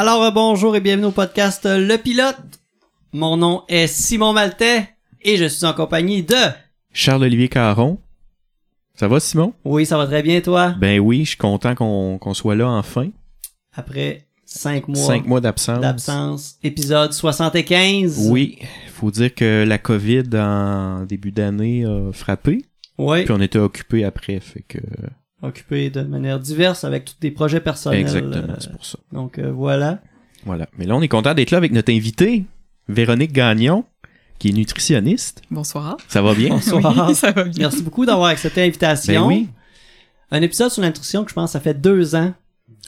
Alors euh, bonjour et bienvenue au podcast euh, Le Pilote. Mon nom est Simon Maltais et je suis en compagnie de... Charles-Olivier Caron. Ça va, Simon? Oui, ça va très bien toi? Ben oui, je suis content qu'on soit là enfin. Après cinq mois Cinq mois d'absence. d'absence, épisode 75. Oui, faut dire que la COVID en début d'année a frappé. Oui, Puis on était occupés après, fait que... occupé de manière diverse avec tous des projets personnels. Exactement, euh, c'est pour ça. donc euh, voilà. Voilà. Mais là, on est content d'être là avec notre invité, Véronique Gagnon, qui est nutritionniste. Bonsoir. Ça va bien? Bonsoir. Oui, ça va bien. Merci beaucoup d'avoir accepté l'invitation. Ben oui. Un épisode sur la nutrition que je pense ça fait deux ans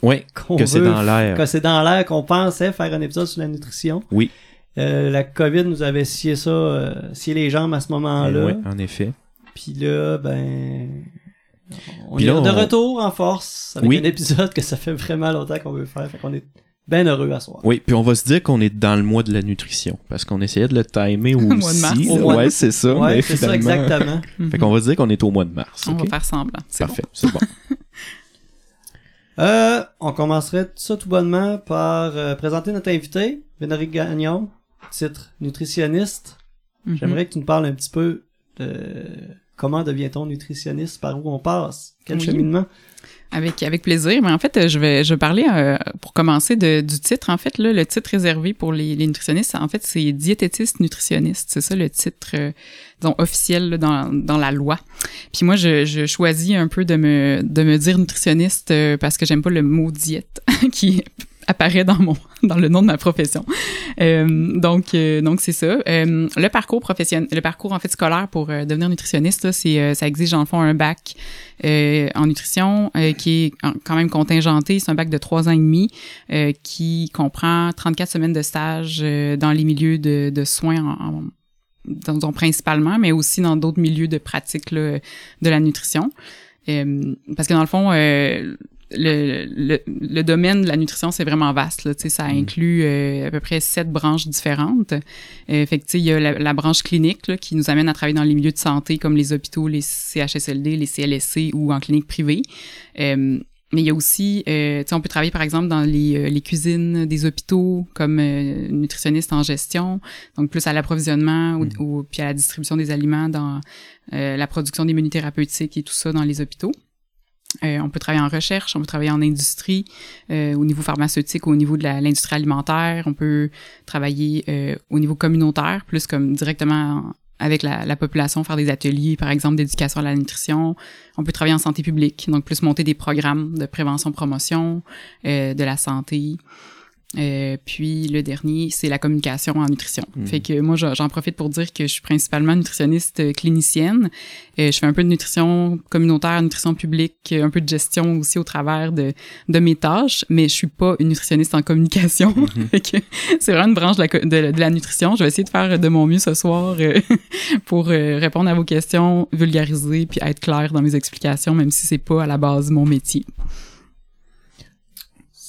Ouais, qu'on que c'est dans l'air. que c'est dans l'air qu'on pensait faire un épisode sur la nutrition. Oui. Euh, la COVID nous avait scié ça, euh, scié les jambes à ce moment-là. Ouais, en effet. Puis là, ben, on Puis est là, de on- retour en force avec Oui. un épisode que ça fait vraiment longtemps qu'on veut faire. Fait qu'on est bien heureux à soir. Oui, puis on va se dire qu'on est dans le mois de la nutrition, parce qu'on essayait de le timer aussi. Au mois de mars. Au mois de- Ouais, c'est ça. Ouais, mais c'est ça finalement- exactement. Fait qu'on va se dire qu'on est au mois de mars. On ok? va faire semblant. C'est Parfait, c'est bon. Euh, on commencerait tout ça tout bonnement par euh, présenter notre invité, Vénérique Gagnon, titre nutritionniste. bon. Mhm. J'aimerais que tu nous parles un petit peu de comment devient-on nutritionniste, par où on passe, quel Oui. cheminement? Avec, avec plaisir. Mais en fait, euh, je vais, je vais parler, euh, pour commencer, de, du titre. En fait, là, le titre réservé pour les, les nutritionnistes, en fait, c'est diététiste nutritionniste. C'est ça le titre, euh, disons, officiel là, dans, dans la loi. Puis moi, je, je choisis un peu de me, de me dire nutritionniste euh, parce que j'aime pas le mot diète qui apparaît dans mon dans le nom de ma profession. Euh, donc euh, donc c'est ça. Euh, le parcours professionnel, le parcours en fait scolaire pour euh, devenir nutritionniste, c'est euh, ça exige en fond un bac euh, en nutrition qui est quand même contingenté. C'est un bac de trois ans et demi qui comprend 34 semaines de stage dans les milieux de, de soins en, en- dans- dans- principalement, mais aussi dans d'autres milieux de pratique là, de la nutrition. Euh, parce que dans le fond, euh, le, le, le domaine de la nutrition, c'est vraiment vaste. Là, Tu sais, ça inclut euh, à peu près sept branches différentes. Euh, fait que, tu sais, il y a la, la branche clinique là, qui nous amène à travailler dans les milieux de santé comme les hôpitaux, les CHSLD, les CLSC ou en clinique privée. Euh, mais il y a aussi, euh, tu sais, on peut travailler par exemple dans les, euh, les cuisines des hôpitaux comme euh, nutritionniste en gestion, donc plus à l'approvisionnement ou, ou- puis à la distribution des aliments dans euh, la production des menus thérapeutiques et tout ça dans les hôpitaux. Euh, on peut travailler en recherche, on peut travailler en industrie, euh, au niveau pharmaceutique, au niveau de l'industrie alimentaire. On peut travailler euh, au niveau communautaire, plus comme directement en- avec la, la population, faire des ateliers, par exemple, d'éducation à la nutrition. On peut travailler en santé publique, donc plus monter des programmes de prévention-promotion de la santé. Euh, puis le dernier, c'est la communication en nutrition. Mhm. Fait que moi, j'en profite pour dire que je suis principalement nutritionniste euh, clinicienne. Euh, je fais un peu de nutrition communautaire, nutrition publique, euh, un peu de gestion aussi au travers de, de mes tâches, mais je suis pas une nutritionniste en communication. Que c'est vraiment une branche de la, de, de la nutrition. Je vais essayer de faire de mon mieux ce soir euh, pour euh, répondre à vos questions, vulgariser puis être clair dans mes explications, même si c'est pas à la base mon métier.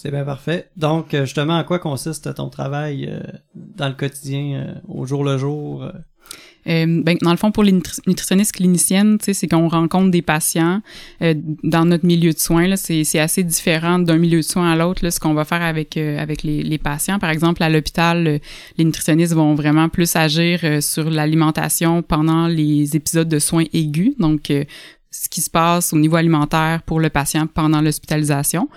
C'est bien parfait. Donc, euh, justement, en quoi consiste ton travail euh, dans le quotidien, euh, au jour le jour? euh? Euh, ben, dans le fond, pour les nutri- nutritionnistes cliniciennes, c'est qu'on rencontre des patients euh, dans notre milieu de soins. C'est, assez différent d'un milieu de soins à l'autre. Ce qu'on va faire avec euh, avec les, les patients, par exemple, à l'hôpital, les nutritionnistes vont vraiment plus agir euh, sur l'alimentation pendant les épisodes de soins aigus. Donc ce qui se passe au niveau alimentaire pour le patient pendant l'hospitalisation.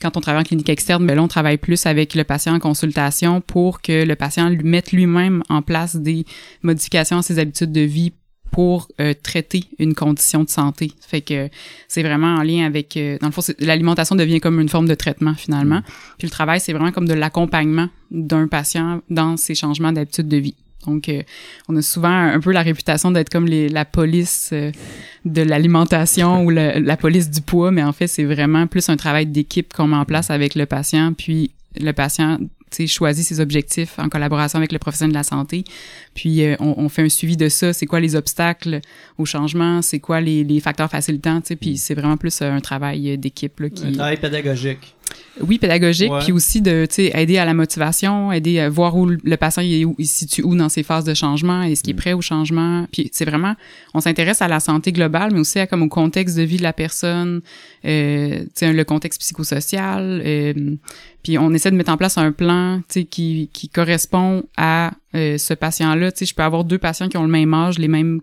Quand on travaille en clinique externe, ben là, on travaille plus avec le patient en consultation pour que le patient lui mette lui-même en place des modifications à ses habitudes de vie pour euh, traiter une condition de santé. Fait que c'est vraiment en lien avec... euh, dans le fond, l'alimentation devient comme une forme de traitement, finalement. Puis le travail, c'est vraiment comme de l'accompagnement d'un patient dans ses changements d'habitudes de vie. Donc, euh, on a souvent un peu la réputation d'être comme la police euh, de l'alimentation ou la police du poids, mais en fait, c'est vraiment plus un travail d'équipe qu'on met en place avec le patient, puis le patient choisit ses objectifs en collaboration avec le professionnel de la santé. Puis euh, on, fait un suivi de ça. C'est quoi les obstacles au changement? C'est quoi les, facteurs facilitants? Puis c'est vraiment plus un travail d'équipe Un travail pédagogique. Oui, pédagogique, Ouais. puis aussi de tu sais, aider à la motivation, aider à voir où le patient il, est où, il se situe où dans ses phases de changement, est-ce qu'il est Mm. prêt au changement? Puis c'est vraiment, on s'intéresse à la santé globale, mais aussi à, comme au contexte de vie de la personne, euh, tu sais, le contexte psychosocial. euh, puis on essaie de mettre en place un plan tu sais, qui, qui correspond à euh, ce patient-là. Tu sais, je peux avoir deux patients qui ont le même âge, les mêmes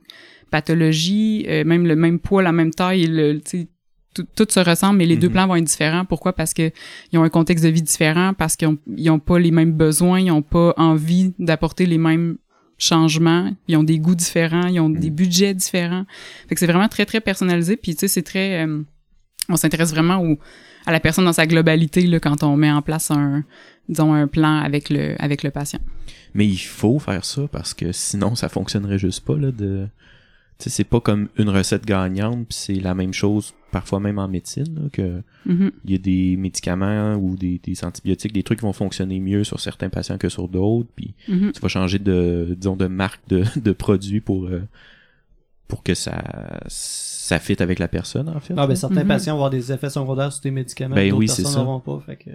pathologies, euh, même le même poids, la même taille, le, tu sais, tout, tout se ressemble, mais les deux Mhm. plans vont être différents. Pourquoi? Parce que ils ont un contexte de vie différent, parce qu'ils ont, ils ont pas les mêmes besoins, ils ont pas envie d'apporter les mêmes changements, ils ont des goûts différents, ils ont des budgets différents. Fait que c'est vraiment très, très personnalisé, puis tu sais, c'est très... euh, on s'intéresse vraiment au, à la personne dans sa globalité là, quand on met en place un, disons, un plan avec le, avec le patient. Mais il faut faire ça parce que sinon ça fonctionnerait juste pas là de tu sais c'est pas comme une recette gagnante puis c'est la même chose parfois même en médecine là, que Mhm. il y a des médicaments ou des, des antibiotiques des trucs qui vont fonctionner mieux sur certains patients que sur d'autres puis tu vas changer de disons de marque de, de produit pour euh, pour que ça ça fitte avec la personne en fait Ah, ben, certains Mhm. patients vont avoir des effets secondaires sur des médicaments Ben oui, c'est personnes ça. n'auront pas. Fait que...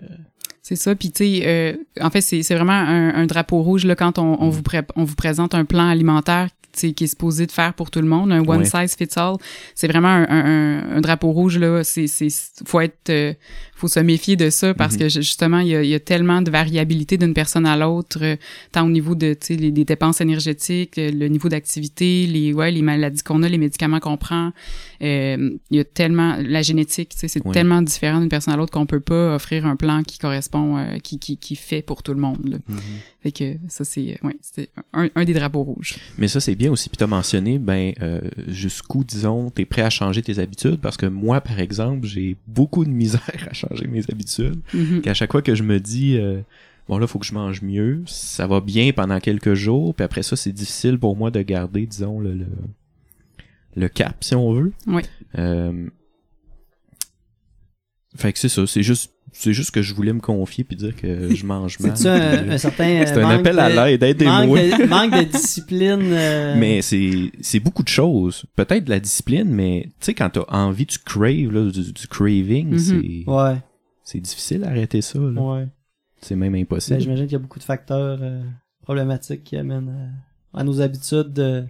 C'est ça. Puis tu sais, euh, en fait, c'est c'est vraiment un, un drapeau rouge là quand on, on Mm. vous pré- on vous présente un plan alimentaire qui est supposé de faire pour tout le monde, un one size fits all. C'est vraiment un, un- un drapeau rouge là. C'est faut être euh, faut se méfier de ça parce Mhm. que ju- justement il y a, il y a tellement de variabilité d'une personne à l'autre, euh, tant au niveau de tu sais les, les dépenses énergétiques, euh, le niveau d'activité, les ouais les maladies qu'on a, les médicaments qu'on prend. Il y a tellement la génétique, tu sais, c'est Oui. tellement différent d'une personne à l'autre qu'on peut pas offrir un plan qui correspond, qui, qui, qui fait pour tout le monde. Là. Mhm. Fait que ça c'est, ouais, c'est un, un des drapeaux rouges. Mais ça, c'est bien aussi. Puis t'as mentionné, ben, euh, jusqu'où, disons, t'es prêt à changer tes habitudes? Parce que moi, par exemple, j'ai beaucoup de misère à changer mes habitudes. Mhm. Qu'à chaque fois que je me dis, euh, bon là, faut que je mange mieux, ça va bien pendant quelques jours. Puis après ça, c'est difficile pour moi de garder, disons, le, le, le cap, si on veut. Oui. Euh, fait que c'est ça. C'est juste, c'est juste que je voulais me confier puis dire que je mange mal. C'est-tu un, un certain. C'est un appel à de- l'aide, aidez-moi. Manque de, manque de discipline. euh, Mais c'est c'est beaucoup de choses. Peut-être de la discipline, mais tu sais, quand t'as envie, tu craves, là, du, du craving, Mhm. c'est Ouais, c'est difficile d'arrêter ça. là. ouais. C'est même impossible. J'imagine qu'il y a beaucoup de facteurs euh, problématiques qui amènent à, à nos habitudes de,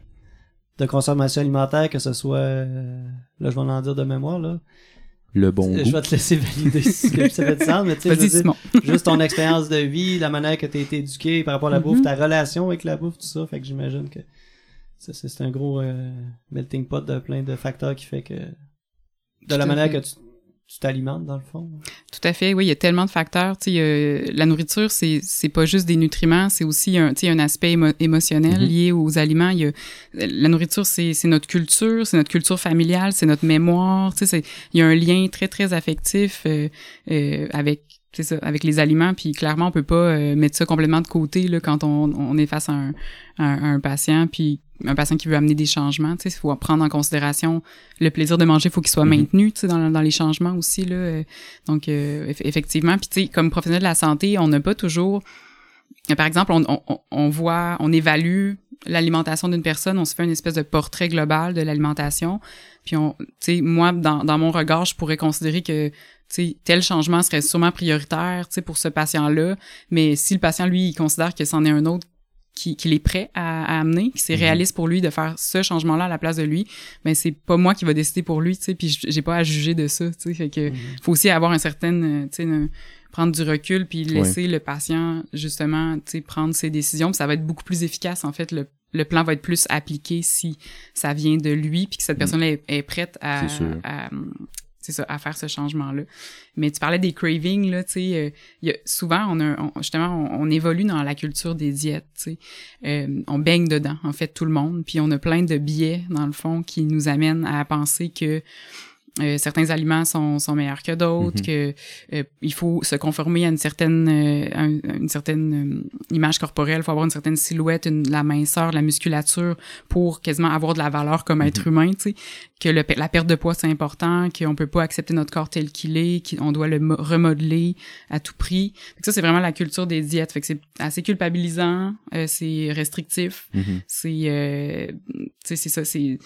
de consommation alimentaire, que ce soit. euh, là, je vais en dire de mémoire, là. Le bon je goût. vais te laisser valider ce que ça fait de sens, mais tu sais, juste ton expérience de vie, la manière que tu as été éduqué par rapport à la bouffe, Mhm. ta relation avec la bouffe, tout ça. Fait que j'imagine que ça, c'est un gros euh, melting pot de plein de facteurs qui fait que. De la manière que tu tu t'alimentes, dans le fond? Tout à fait, oui, il y a tellement de facteurs. Tu sais, euh, la nourriture, c'est c'est pas juste des nutriments, c'est aussi un, tu sais, un aspect émo- émotionnel Mhm. lié aux aliments. Il y a, la nourriture, c'est c'est notre culture, c'est notre culture familiale, c'est notre mémoire. Tu sais, c'est- il y a un lien très très affectif euh, euh, avec c'est ça, avec les aliments. Puis clairement, on peut pas euh, mettre ça complètement de côté là quand on, on est face à un, un, un patient, puis un patient qui veut amener des changements. Tu sais, il faut prendre en considération le plaisir de manger, il faut qu'il soit Mhm. maintenu, tu sais, dans, dans les changements aussi là. euh, donc, euh, eff- effectivement, puis tu sais, comme professionnel de la santé, on n'a pas toujours... Par exemple, on, on, on voit, on évalue l'alimentation d'une personne, on se fait une espèce de portrait global de l'alimentation. Puis, on, tu sais, moi, dans, dans mon regard, je pourrais considérer que, tu sais, tel changement serait sûrement prioritaire, tu sais, pour ce patient-là. Mais si le patient, lui, il considère que c'en est un autre qui- qu'il est prêt à, à amener, que c'est Mhm. réaliste pour lui de faire ce changement-là à la place de lui, ben c'est pas moi qui va décider pour lui, tu sais, puis j'ai pas à juger de ça, tu sais, fait que faut aussi avoir un certain, euh, tu sais, prendre du recul puis laisser le patient justement, tu sais, prendre ses décisions, puis ça va être beaucoup plus efficace en fait. Le, le plan va être plus appliqué si ça vient de lui puis que cette Mm. personne-là est, est prête à, à, c'est ça, à faire ce changement-là. Mais tu parlais des cravings, là, tu sais, euh, souvent, on a, on- justement, on, on évolue dans la culture des diètes, tu sais. Euh, on baigne dedans, en fait, tout le monde. Puis on a plein de biais, dans le fond, qui nous amènent à penser que euh, certains aliments sont, sont meilleurs que d'autres, Mhm. que euh, il faut se conformer à une certaine euh, à une, une certaine euh, image corporelle, faut avoir une certaine silhouette, une, la minceur, la musculature pour quasiment avoir de la valeur comme être humain, tu sais, que le, la perte de poids c'est important, qu'on peut pas accepter notre corps tel qu'il est, qu'on doit le mo- remodeler à tout prix. Fait que ça c'est vraiment la culture des diètes, fait que c'est assez culpabilisant, euh, c'est restrictif, Mhm. c'est euh, c'est ça c'est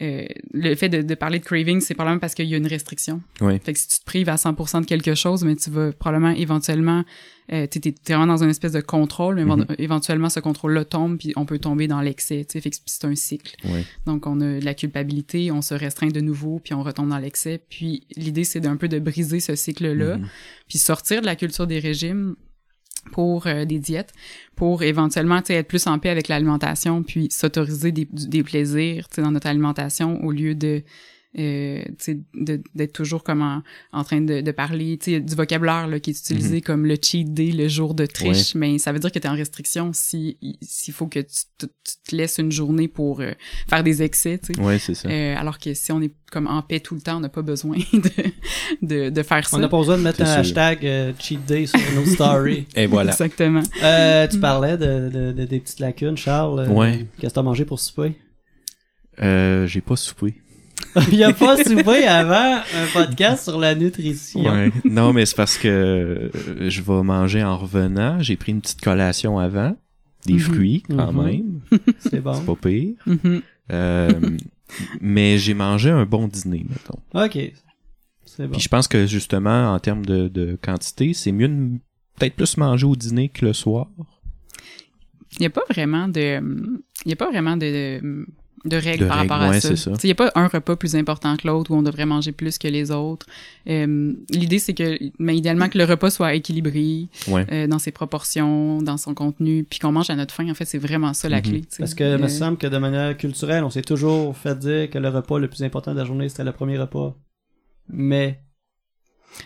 euh, le fait de, de parler de craving, c'est probablement parce qu'il y a une restriction. Ouais. Fait que si tu te prives à 100% de quelque chose, mais tu vas probablement éventuellement, euh, t'es, t'es t'es vraiment dans une espèce de contrôle, mais Mhm. éventuellement ce contrôle-là tombe, puis on peut tomber dans l'excès, tu sais, fait que c'est un cycle. Ouais. Donc on a de la culpabilité, on se restreint de nouveau, puis on retombe dans l'excès. Puis l'idée c'est d'un peu de briser ce cycle-là, Mhm. puis sortir de la culture des régimes pour euh, des diètes, pour éventuellement être plus en paix avec l'alimentation, puis s'autoriser des, des plaisirs dans notre alimentation au lieu de euh, tu d'être toujours comme en, en train de, de parler tu sais, du vocabulaire là, qui est utilisé comme le cheat day, le jour de triche, mais ça veut dire que tu es en restriction si s'il faut que tu, te- tu te laisses une journée pour euh, faire des excès, tu. Ouais, c'est ça. Euh, alors que si on est comme en paix tout le temps, on n'a pas besoin de, de, de faire ça. On n'a pas besoin de mettre un sûr. hashtag euh, cheat day sur nos stories. Et voilà. Exactement. Euh, tu parlais de, de- de- des petites lacunes, Charles. Ouais. Qu'est-ce que t'as mangé pour souper? Euh, j'ai pas soupé. Il a pas soupé avant un podcast sur la nutrition. Ouais. non, mais c'est parce que euh, je vais manger en revenant. J'ai pris une petite collation avant. Des Mhm. fruits, quand Mhm. même. C'est bon. C'est pas pire. Mhm. Euh, mais j'ai mangé un bon dîner, mettons. Ok. C'est bon. Puis je pense que justement, en termes de, de quantité, c'est mieux de peut-être plus manger au dîner que le soir. Il n'y a pas vraiment de, il y a pas vraiment de, de, règles De par règles, rapport à ouais, ça. Il n'y a pas un repas plus important que l'autre où on devrait manger plus que les autres. Euh, L'idée, c'est que, mais idéalement, que le repas soit équilibré Ouais. euh, dans ses proportions, dans son contenu, puis qu'on mange à notre faim. En fait, c'est vraiment ça la Mhm. clé. Parce que il me Euh, semble que de manière culturelle, on s'est toujours fait dire que le repas le plus important de la journée, c'était le premier repas. Mais...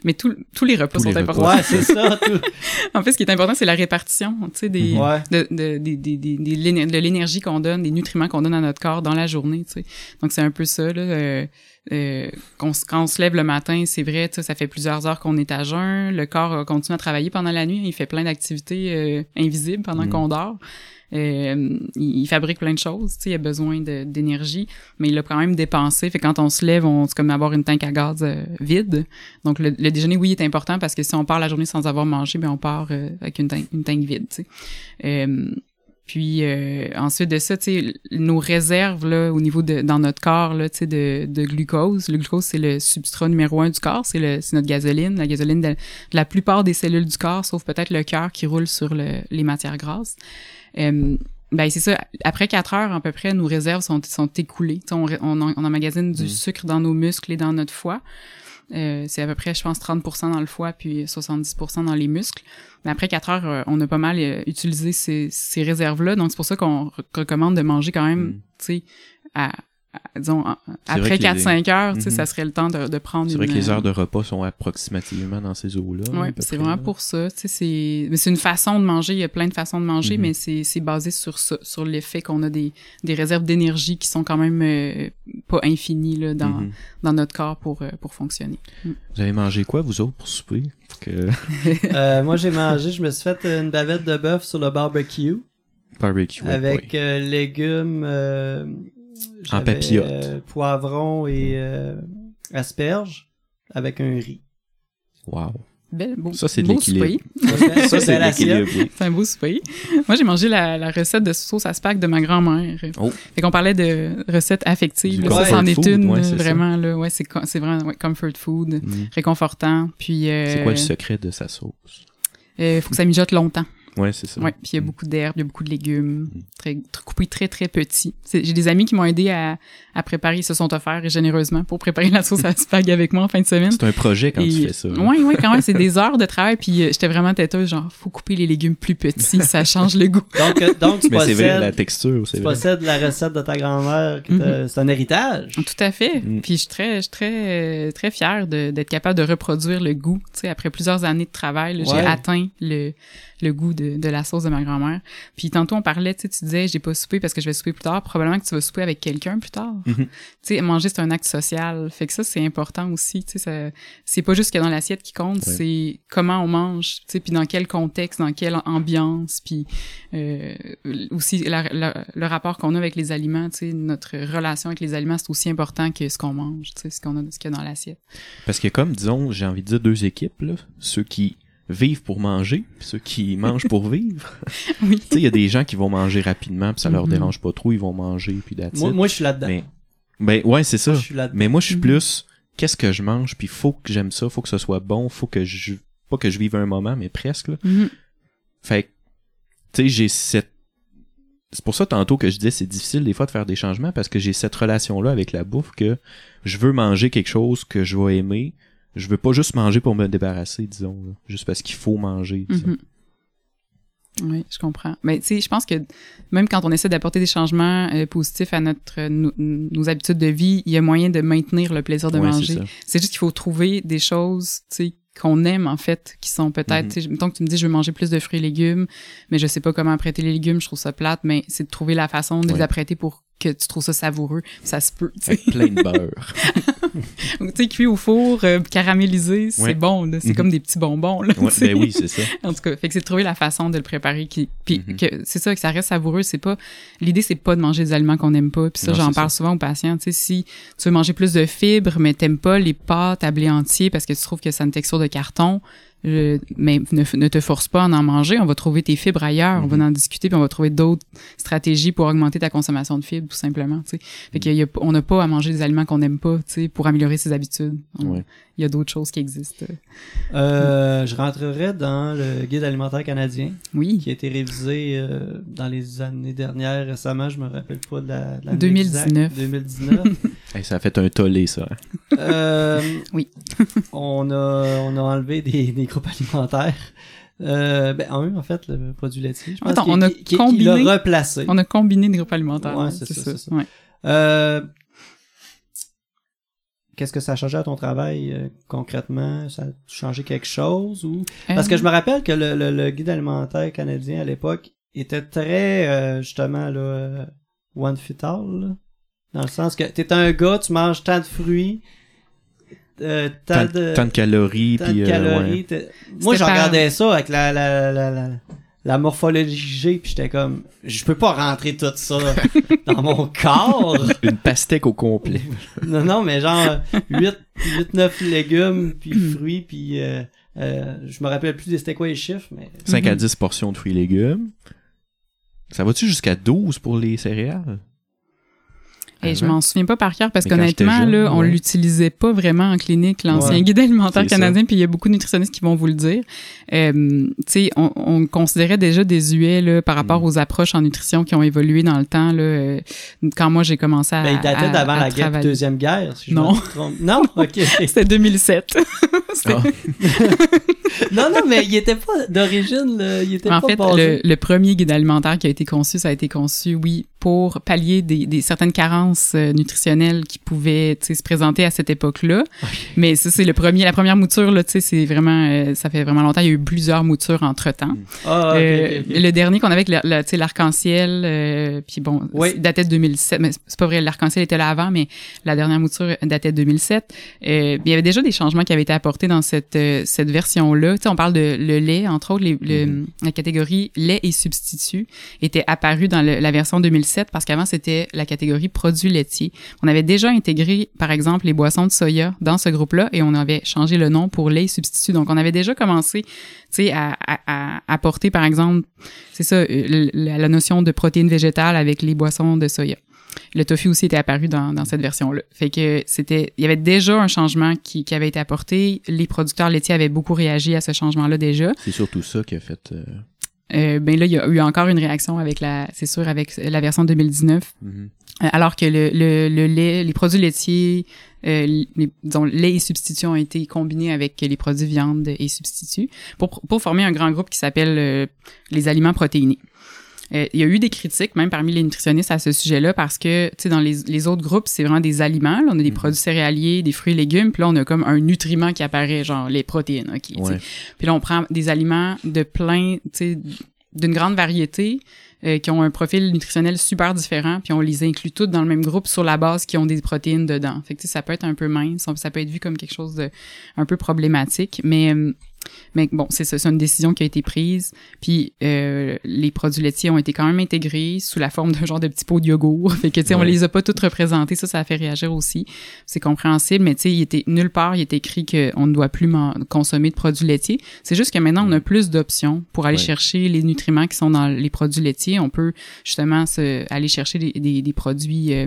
Mais tous tous les repas Tous sont les repas. importants. Ouais, c'est ça. tout. En fait, ce qui est important, c'est la répartition, tu sais, des, Ouais. de, de, des- des- des- des- l'éner- de l'énergie qu'on donne, des nutriments qu'on donne à notre corps dans la journée, tu sais. Donc, c'est un peu ça, là. euh, euh, quand on se lève le matin, c'est vrai, ça fait plusieurs heures qu'on est à jeun. Le corps continue à travailler pendant la nuit. Il fait plein d'activités euh, invisibles pendant Mm. qu'on dort. Euh, il, il fabrique plein de choses, il a besoin d'énergie, mais il l'a quand même dépensé. Fait que quand on se lève, on c'est comme avoir une tank à gaz euh, vide. Donc le, le déjeuner, oui, est important parce que si on part la journée sans avoir mangé, ben on part euh, avec une tank, une tank vide. Euh, puis euh, ensuite de ça, nos réserves là, au niveau de dans notre corps là, de, de glucose. Le glucose c'est le substrat numéro un du corps, c'est le c'est notre gasoline, la gasoline de, de la plupart des cellules du corps, sauf peut-être le cœur qui roule sur le, les matières grasses. Euh, ben c'est ça. Après quatre heures à peu près, nos réserves sont, sont écoulées. Tu sais, On, on, on emmagasine du Mm. sucre dans nos muscles et dans notre foie. Euh, c'est à peu près, je pense, 30% dans le foie puis 70% dans les muscles. Mais après quatre heures, euh, on a pas mal euh, utilisé ces, ces réserves-là. Donc, c'est pour ça qu'on re- recommande de manger quand même, Mm. tu sais, à- disons, C'est vrai après que les- 4-5 heures, Mhm. ça serait le temps de, de prendre C'est une... vrai que les euh, heures de repas sont approximativement dans ces eaux-là. Peu c'est vraiment là. pour ça. C'est, mais c'est une façon de manger. Il y a plein de façons de manger, Mhm. mais c'est, c'est basé sur ça, sur l'effet qu'on a des, des réserves d'énergie qui sont quand même euh, pas infinies là, dans, Mhm. dans notre corps pour, euh, pour fonctionner. Vous avez mangé quoi, vous autres, pour souper? Que... Euh, moi, j'ai mangé, je me suis fait une bavette de bœuf sur le barbecue Barbecue. avec euh, légumes euh, En papillote. euh, poivrons et euh, asperges avec un riz. Wow. Belle, beau, Ça, c'est de l'équilibre. Ça, c'est l'équilibre. C'est un beau souper. Moi, j'ai mangé la, la recette de sauce à spag de ma grand-mère. Oh. Fait qu'on parlait de recettes affectives. Là, ça, comfort c'en est food, une, ouais, c'est ça. vraiment. Là, ouais, c'est, c'est vraiment ouais, comfort food, Mhm. réconfortant. Puis, euh, C'est quoi le secret de sa sauce? euh, faut que ça mijote longtemps. Ouais, c'est ça. Ouais, puis il y a Mm. beaucoup d'herbes, il y a beaucoup de légumes, Mm. très, très coupés très très petits. J'ai des amis qui m'ont aidé à, à préparer, ils se sont offerts généreusement pour préparer la sauce à spag avec moi en fin de semaine. C'est un projet quand Et- tu fais ça. Ouais, ouais, quand même, c'est des heures de travail. Puis euh, j'étais vraiment têteuse, genre, faut couper les légumes plus petits, ça change le goût. Donc, euh, donc tu, Mais c'est vrai, la possèdes, texture, c'est tu vrai. possèdes la recette de ta grand-mère. t'as- C'est un héritage. Tout à fait. Mm. Puis je suis très, je suis très, euh, très fière d'être capable de reproduire le goût. Tu sais, après plusieurs années de travail, là, j'ai Ouais. atteint le, le goût de, de la sauce de ma grand-mère. Puis tantôt on parlait, tu sais, tu disais, j'ai pas soupé parce que je vais souper plus tard. Probablement que tu vas souper avec quelqu'un plus tard. Mhm. Tu sais, manger c'est un acte social. Fait que ça c'est important aussi. Tu sais, c'est pas juste ce qu'il y a dans l'assiette qui compte, c'est comment on mange. Tu sais, puis dans quel contexte, dans quelle ambiance, puis euh, aussi la- la- le rapport qu'on a avec les aliments. Tu sais, notre relation avec les aliments c'est aussi important que ce qu'on mange. Tu sais, ce qu'on a, ce qu'il y a dans l'assiette. Parce que comme, disons, j'ai envie de dire deux équipes, là. Ceux qui vivent pour manger, puis ceux qui mangent pour vivre. Oui. Tu sais, il y a des gens qui vont manger rapidement, puis ça leur Mhm. dérange pas trop, ils vont manger, puis that's Moi, moi, je suis là-dedans. Mais Ben ouais, c'est ça. Je suis là-dedans. Mais moi, je suis Mhm. plus, qu'est-ce que je mange, puis faut que j'aime ça, faut que ce soit bon, faut que je, pas que je vive un moment, mais presque, là. Mhm. Fait que, tu sais, j'ai cette... C'est pour ça tantôt que je disais c'est difficile des fois de faire des changements parce que j'ai cette relation-là avec la bouffe que je veux manger quelque chose que je vais aimer. Je veux pas juste manger pour me débarrasser, disons, là, juste parce qu'il faut manger. disons. Mhm. Oui, je comprends. Mais tu sais, je pense que même quand on essaie d'apporter des changements euh, positifs à notre euh, nos, nos habitudes de vie, il y a moyen de maintenir le plaisir de Ouais, manger. C'est juste qu'il faut trouver des choses, tu sais, qu'on aime en fait, qui sont peut-être, mettons que tu me dis je veux manger plus de fruits et légumes, mais je sais pas comment apprêter les légumes, je trouve ça plate, mais c'est de trouver la façon de les apprêter pour que tu trouves ça savoureux, ça se peut, tu sais. Avec plein de beurre. Tu sais, cuit au four, euh, caramélisé, c'est Ouais. bon, c'est Mhm. comme des petits bonbons, là. Ouais, ben oui, c'est ça. En tout cas, fait que c'est de trouver la façon de le préparer qui puis Mhm. que c'est ça que ça reste savoureux, c'est pas l'idée c'est pas de manger des aliments qu'on n'aime pas. Puis ça j'en parle souvent aux patients, tu sais si tu veux manger plus de fibres mais t'aimes pas les pâtes à blé entier parce que tu trouves que ça a une texture de carton, euh, mais ne, ne te force pas à en manger, on va trouver tes fibres ailleurs, on va Mhm. en discuter puis on va trouver d'autres stratégies pour augmenter ta consommation de fibres tout simplement, tu sais. Fait qu'il y a, on n'a pas à manger des aliments qu'on n'aime pas, tu sais, pour améliorer ses habitudes. Ouais. Il y a d'autres choses qui existent. Euh, je rentrerai dans le guide alimentaire canadien Oui. qui a été révisé euh, dans les années dernières récemment, je me rappelle pas de la, de l'année 2019. exacte, 2019. Hey, ça a fait un tollé, ça. Euh, Oui. on a on a enlevé des, des groupes alimentaires. Euh, ben un en fait le produit laitier. Je pense Attends, on a combiné- l'a replacé. On a combiné des groupes alimentaires. Ouais, c'est ça, c'est ça. Ouais. Euh, Qu'est-ce que ça a changé à ton travail euh, concrètement? Ça a changé quelque chose ou? Parce que je me rappelle que le, le, le guide alimentaire canadien à l'époque était très euh, justement là euh, one fit all là. dans le sens que t'es un gars, tu manges tant de fruits, euh, tant, Tant, de tant de calories, tant puis de euh, calories. ouais. Moi, je regardais ça avec la la la la, la morphologie G, puis j'étais comme, je peux pas rentrer tout ça dans mon corps. Une pastèque au complet. Non, non, mais genre 8, 8 9 légumes, puis fruits, puis euh, euh, je me rappelle plus des c'était quoi les chiffres, mais 5 à Mhm. 10 portions de fruits et légumes. Ça va-tu jusqu'à 12 pour les céréales? Et je Avant? m'en souviens pas par cœur parce qu'honnêtement, là, on ouais. l'utilisait pas vraiment en clinique, l'ancien Ouais. guide alimentaire canadien, puis il y a beaucoup de nutritionnistes qui vont vous le dire. Euh, tu sais, on, on considérait déjà désuet là, par rapport Mm. aux approches en nutrition qui ont évolué dans le temps. Là, euh, quand moi, j'ai commencé à ben, il datait d'avant la guerre, deuxième guerre, si je Non. me trompe. Non, ok. C'était 2007. C'était- Ah, non, non, mais il était pas d'origine, il était En pas fait, basé. le, le premier guide alimentaire qui a été conçu, ça a été conçu, oui, pour pallier des, des certaines carences euh, nutritionnelles qui pouvaient se présenter à cette époque-là. Mais ça, c'est le premier, la première mouture, là, c'est vraiment, euh, ça fait vraiment longtemps. Il y a eu plusieurs moutures entre-temps. Ah, ok, Euh. Le dernier qu'on avait avec l'arc-en-ciel, euh, puis bon, Oui. datait de 2007, mais c'est pas vrai, l'arc-en-ciel était là avant, mais la dernière mouture datait de 2007. Euh, il y avait déjà des changements qui avaient été apportés dans cette cette version-là. On parle de le lait, entre autres, les, le- Mhm. la catégorie lait et substituts était apparue dans le- la version 2007 parce qu'avant c'était la catégorie produits laitiers. On avait déjà intégré, par exemple, les boissons de soya dans ce groupe-là et on avait changé le nom pour lait et substituts. Donc on avait déjà commencé, tu à, apporter, par exemple, c'est ça, euh, la, notion de protéines végétales avec les boissons de soya. Le tofu aussi était apparu dans, cette version-là. Fait que c'était, il y avait déjà un changement qui, qui avait été apporté. Les producteurs laitiers avaient beaucoup réagi à ce changement-là déjà. c'est surtout ça qui a fait... euh, Euh, ben là, il y a eu encore une réaction avec la, c'est sûr, avec la version 2019. mhm. Euh, alors que le, le, le lait, les produits laitiers, euh, les, disons, lait et substituts ont été combinés avec les produits viande et substituts pour, pour former un grand groupe qui s'appelle euh, les aliments protéinés. Euh, il y a eu des critiques, même parmi les nutritionnistes, à ce sujet-là, parce que, tu sais, dans les, les autres groupes, c'est vraiment des aliments. là. on a des Mhm. produits céréaliers, des fruits et légumes, puis là, on a comme un nutriment qui apparaît, genre les protéines, OK? Ouais. Puis là, on prend des aliments de plein, tu sais, d'une grande variété, euh, qui ont un profil nutritionnel super différent, puis on les inclut toutes dans le même groupe sur la base qui ont des protéines dedans. Fait que tu sais, ça peut être un peu mince, ça peut être vu comme quelque chose de un peu problématique, mais euh, mais bon, c'est ça, c'est une décision qui a été prise. Puis euh, les produits laitiers ont été quand même intégrés sous la forme d'un genre de petit pot de yogourt. Fait que tu sais, on les a pas toutes représentées. Ça, ça a fait réagir aussi. C'est compréhensible, mais tu sais, il était nulle part, il est écrit qu'on ne doit plus consommer de produits laitiers. C'est juste que maintenant, on a plus d'options pour aller chercher les nutriments qui sont dans les produits laitiers. On peut justement se, aller chercher des, des, produits euh,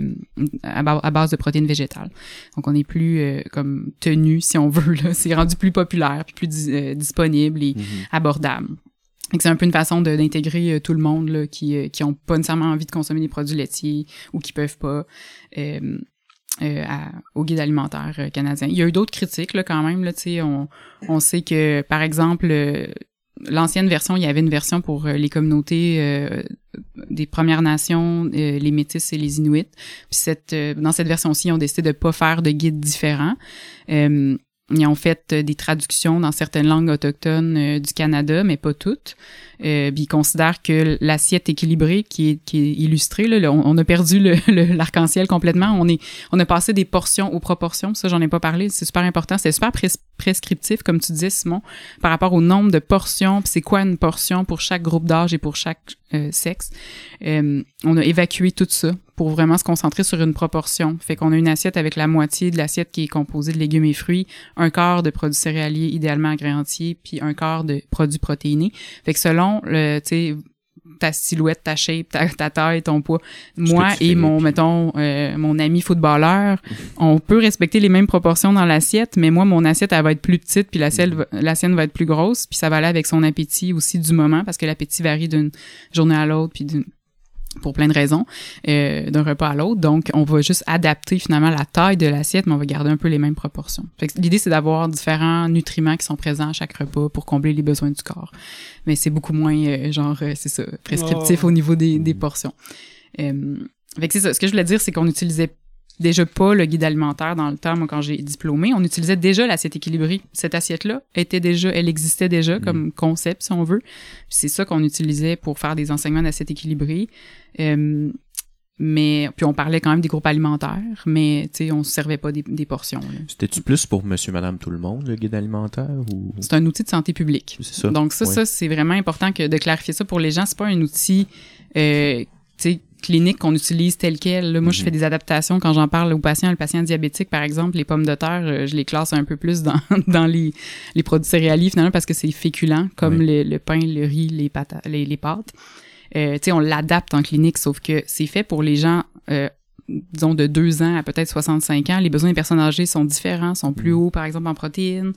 à, base de protéines végétales. Donc, on est plus euh, comme tenu, si on veut. Là, c'est rendu plus populaire, puis plus euh, disponible et mhm. abordable. C'est un peu une façon d'intégrer euh, tout le monde là, qui euh, qui ont pas nécessairement envie de consommer des produits laitiers ou qui peuvent pas euh, au guide alimentaire canadien. Il y a eu d'autres critiques là quand même là, on on sait que par exemple l'ancienne version, il y avait une version pour les communautés des Premières Nations, les Métis et les Inuits. Puis cette dans cette version-ci, ils ont décidé de pas faire de guide différent. Ils ont fait euh, des traductions dans certaines langues autochtones euh, du Canada, mais pas toutes. Euh, ils considèrent que l'assiette équilibrée qui est, qui est illustrée, là, on, a perdu l'arc-en-ciel complètement. On est, on a passé des portions aux proportions. Ça, j'en ai pas parlé. C'est super important. C'est super prescriptif, comme tu disais, Simon, par rapport au nombre de portions. Puis c'est quoi une portion pour chaque groupe d'âge et pour chaque sexe. on a évacué tout ça pour vraiment se concentrer sur une proportion. Fait qu'on a une assiette avec la moitié de l'assiette qui est composée de légumes et fruits, un quart de produits céréaliers idéalement agréantiers, puis un quart de produits protéinés. Fait que selon le, tu sais, ta silhouette, ta shape, ta, taille, ton poids. Moi et mon, mettons, euh, mon ami footballeur, on peut respecter les mêmes proportions dans l'assiette, mais moi, mon assiette, elle va être plus petite, puis la, sienne, la sienne va être plus grosse, puis ça va aller avec son appétit aussi du moment, parce que l'appétit varie d'une journée à l'autre, puis d'une pour plein de raisons, euh, d'un repas à l'autre. Donc, on va juste adapter finalement la taille de l'assiette, mais on va garder un peu les mêmes proportions. L'idée, c'est d'avoir différents nutriments qui sont présents à chaque repas pour combler les besoins du corps. Mais c'est beaucoup moins, euh, genre, euh, c'est ça, prescriptif oh. au niveau des, des portions. Euh, fait c'est ça. Ce que je voulais dire, c'est qu'on utilisait déjà pas le guide alimentaire dans le temps, moi, quand j'ai diplômé. On utilisait déjà l'assiette équilibrée. Cette assiette-là était déjà, elle existait déjà mm. comme concept, si on veut. C'est ça qu'on utilisait pour faire des enseignements d'assiette équilibrée. Euh, mais puis on parlait quand même des groupes alimentaires, mais tu sais, on se servait pas des, portions. C'était-tu plus pour monsieur, madame, tout le monde, le guide alimentaire ou? C'est un outil de santé publique. C'est ça. Donc ça, ça c'est vraiment important que de clarifier ça pour les gens. C'est pas un outil, euh, tu sais, clinique qu'on utilise tel quel. moi, je fais mhm. des adaptations quand j'en parle aux patients. Le patient diabétique, par exemple, les pommes de terre, euh, je les classe un peu plus dans, dans les, les produits céréaliers, finalement, parce que c'est féculent, comme le, pain, le riz, les, pâtes, les, les pâtes. Euh, tu sais, on l'adapte en clinique, sauf que c'est fait pour les gens... Euh, disons de 2 ans à peut-être 65 ans, les besoins des personnes âgées sont différents, sont plus mhm. hauts, par exemple, en protéines.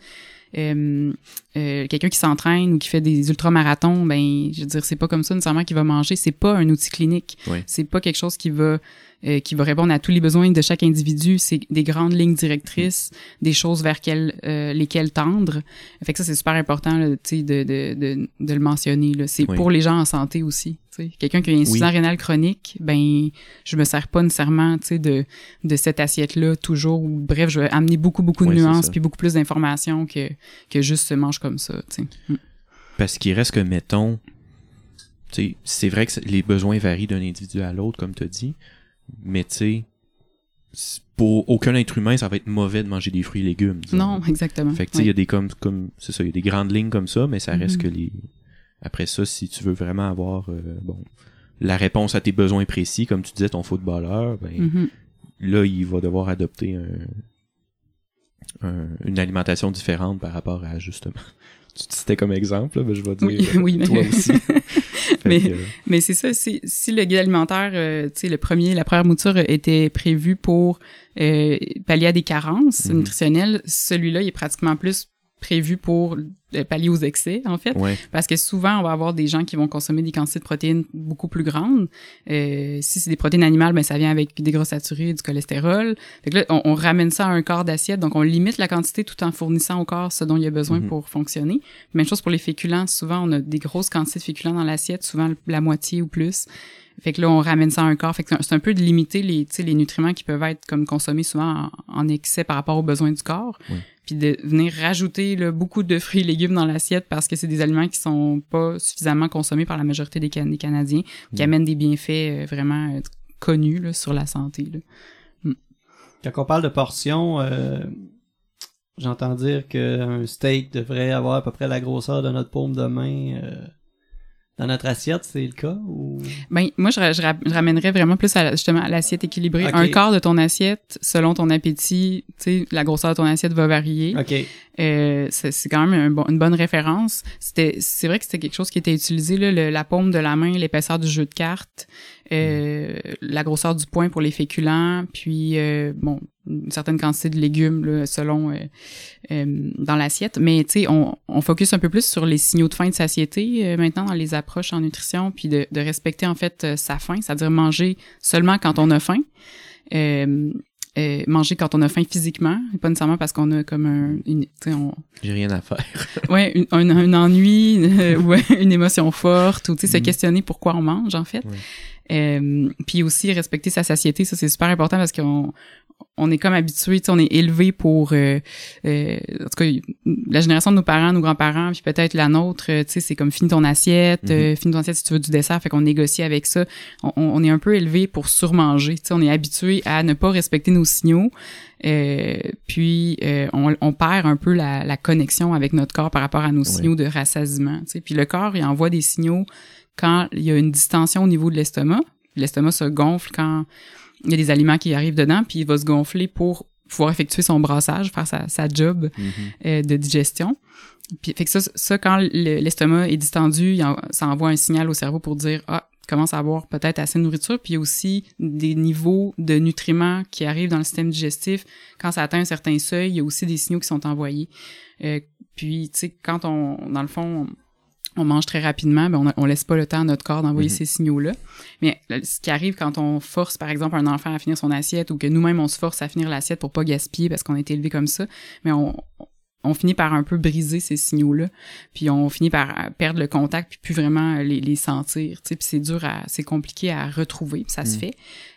Euh, euh, quelqu'un qui s'entraîne ou qui fait des ultramarathons, ben, je veux dire, c'est pas comme ça nécessairement qu'il va manger. C'est pas un outil clinique. C'est pas quelque chose qui va euh, qui va répondre à tous les besoins de chaque individu. C'est des grandes lignes directrices, des choses vers euh, lesquelles tendre. Fait que ça, c'est super important là, de, de, de, de, le mentionner. C'est pour les gens en santé aussi. Quelqu'un qui a une insuffisance rénale chronique, ben je me sers pas nécessairement de, de cette assiette-là toujours. Ou, bref, je vais amener beaucoup, beaucoup de nuances puis beaucoup plus d'informations que, que juste se mange comme ça. Mm. Parce qu'il reste que, mettons, c'est vrai que les besoins varient d'un individu à l'autre, comme tu as dit, mais tu sais, pour aucun être humain, ça va être mauvais de manger des fruits et légumes. Non, exactement. Fait que tu sais, il y a des comme, comme c'est ça, il y a des grandes lignes comme ça, mais ça reste mm-hmm. que les. Après ça, si tu veux vraiment avoir euh, bon la réponse à tes besoins précis, comme tu disais, ton footballeur, ben mm-hmm. là, il va devoir adopter un, une alimentation différente par rapport à justement. tu citais comme exemple, mais je vais dire oui, toi aussi. mais, mais c'est ça, si, si le guide alimentaire, euh, tu sais, le premier, la première mouture était prévue pour euh, pallier à des carences mhm. nutritionnelles, celui-là, il est pratiquement plus prévu pour pallier aux excès, en fait. Parce que souvent, on va avoir des gens qui vont consommer des quantités de protéines beaucoup plus grandes. Euh, si c'est des protéines animales, ben ça vient avec des gras saturés, du cholestérol. Fait que là, on, ramène ça à un quart d'assiette, donc on limite la quantité tout en fournissant au corps ce dont il a besoin mhm. pour fonctionner. Même chose pour les féculents. Souvent, on a des grosses quantités de féculents dans l'assiette, souvent la moitié ou plus. Fait que là, on ramène ça à un corps. Fait que c'est un peu de limiter les, les nutriments qui peuvent être comme consommés souvent en, excès par rapport aux besoins du corps. Puis de venir rajouter là, beaucoup de fruits et légumes dans l'assiette parce que c'est des aliments qui sont pas suffisamment consommés par la majorité des, Canadiens, qui amènent des bienfaits euh, vraiment euh, connus sur la santé. Là. Mm. Quand on parle de portions, euh, j'entends dire qu'un steak devrait avoir à peu près la grosseur de notre paume de main. Euh, dans notre assiette, c'est le cas ou? Ben moi je, je, ramènerais vraiment plus à justement à l'assiette équilibrée. Un quart de ton assiette selon ton appétit, tu sais la grosseur de ton assiette va varier. OK. Euh, c'est quand même un une bonne référence. C'était c'est vrai que c'était quelque chose qui était utilisé là, la paume de la main, l'épaisseur du jeu de cartes, euh, la grosseur du poing pour les féculents, puis euh, bon une certaine quantité de légumes là, selon euh, euh, dans l'assiette. Mais tu sais, on, on focus un peu plus sur les signaux de faim de satiété euh, maintenant dans les approches en nutrition, puis de, de respecter en fait sa faim, c'est-à-dire manger seulement quand on a faim. manger quand on a faim physiquement, pas nécessairement parce qu'on a comme un, une, on... j'ai rien à faire. ouais, un, un, ennui ou une émotion forte ou tu sais se mm. questionner pourquoi on mange en fait. Puis aussi respecter sa satiété, ça c'est super important parce qu'on on est comme habitué, on est élevé pour, euh, euh, en tout cas, la génération de nos parents, nos grands-parents, puis peut-être la nôtre, euh, tu sais, c'est comme finis ton assiette, mm finis ton assiette si tu veux du dessert, fait qu'on négocie avec ça. On, est un peu élevé pour surmanger, tu sais, on est habitué à ne pas respecter nos signaux, puis on, perd un peu la, connexion avec notre corps par rapport à nos signaux de rassasiement, tu sais. Puis le corps, il envoie des signaux quand il y a une distension au niveau de l'estomac. L'estomac se gonfle quand il y a des aliments qui arrivent dedans, puis il va se gonfler pour pouvoir effectuer son brassage, faire sa, sa job mhm. euh, de digestion. Puis fait que ça, ça quand l'estomac est distendu, ça envoie un signal au cerveau pour dire ah commence à avoir peut-être assez de nourriture. Puis il y a aussi des niveaux de nutriments qui arrivent dans le système digestif. Quand ça atteint un certain seuil, il y a aussi des signaux qui sont envoyés. Euh, puis tu sais quand on dans le fond on mange très rapidement, ben on, on laisse pas le temps à notre corps d'envoyer mhm. ces signaux-là. Mais ce qui arrive quand on force, par exemple, un enfant à finir son assiette ou que nous-mêmes on se force à finir l'assiette pour pas gaspiller parce qu'on a été élevé comme ça, mais on, on finit par un peu briser ces signaux-là, puis on finit par perdre le contact puis plus vraiment les, les sentir, tu sais, puis c'est dur à, c'est compliqué à retrouver, ça se mm. fait,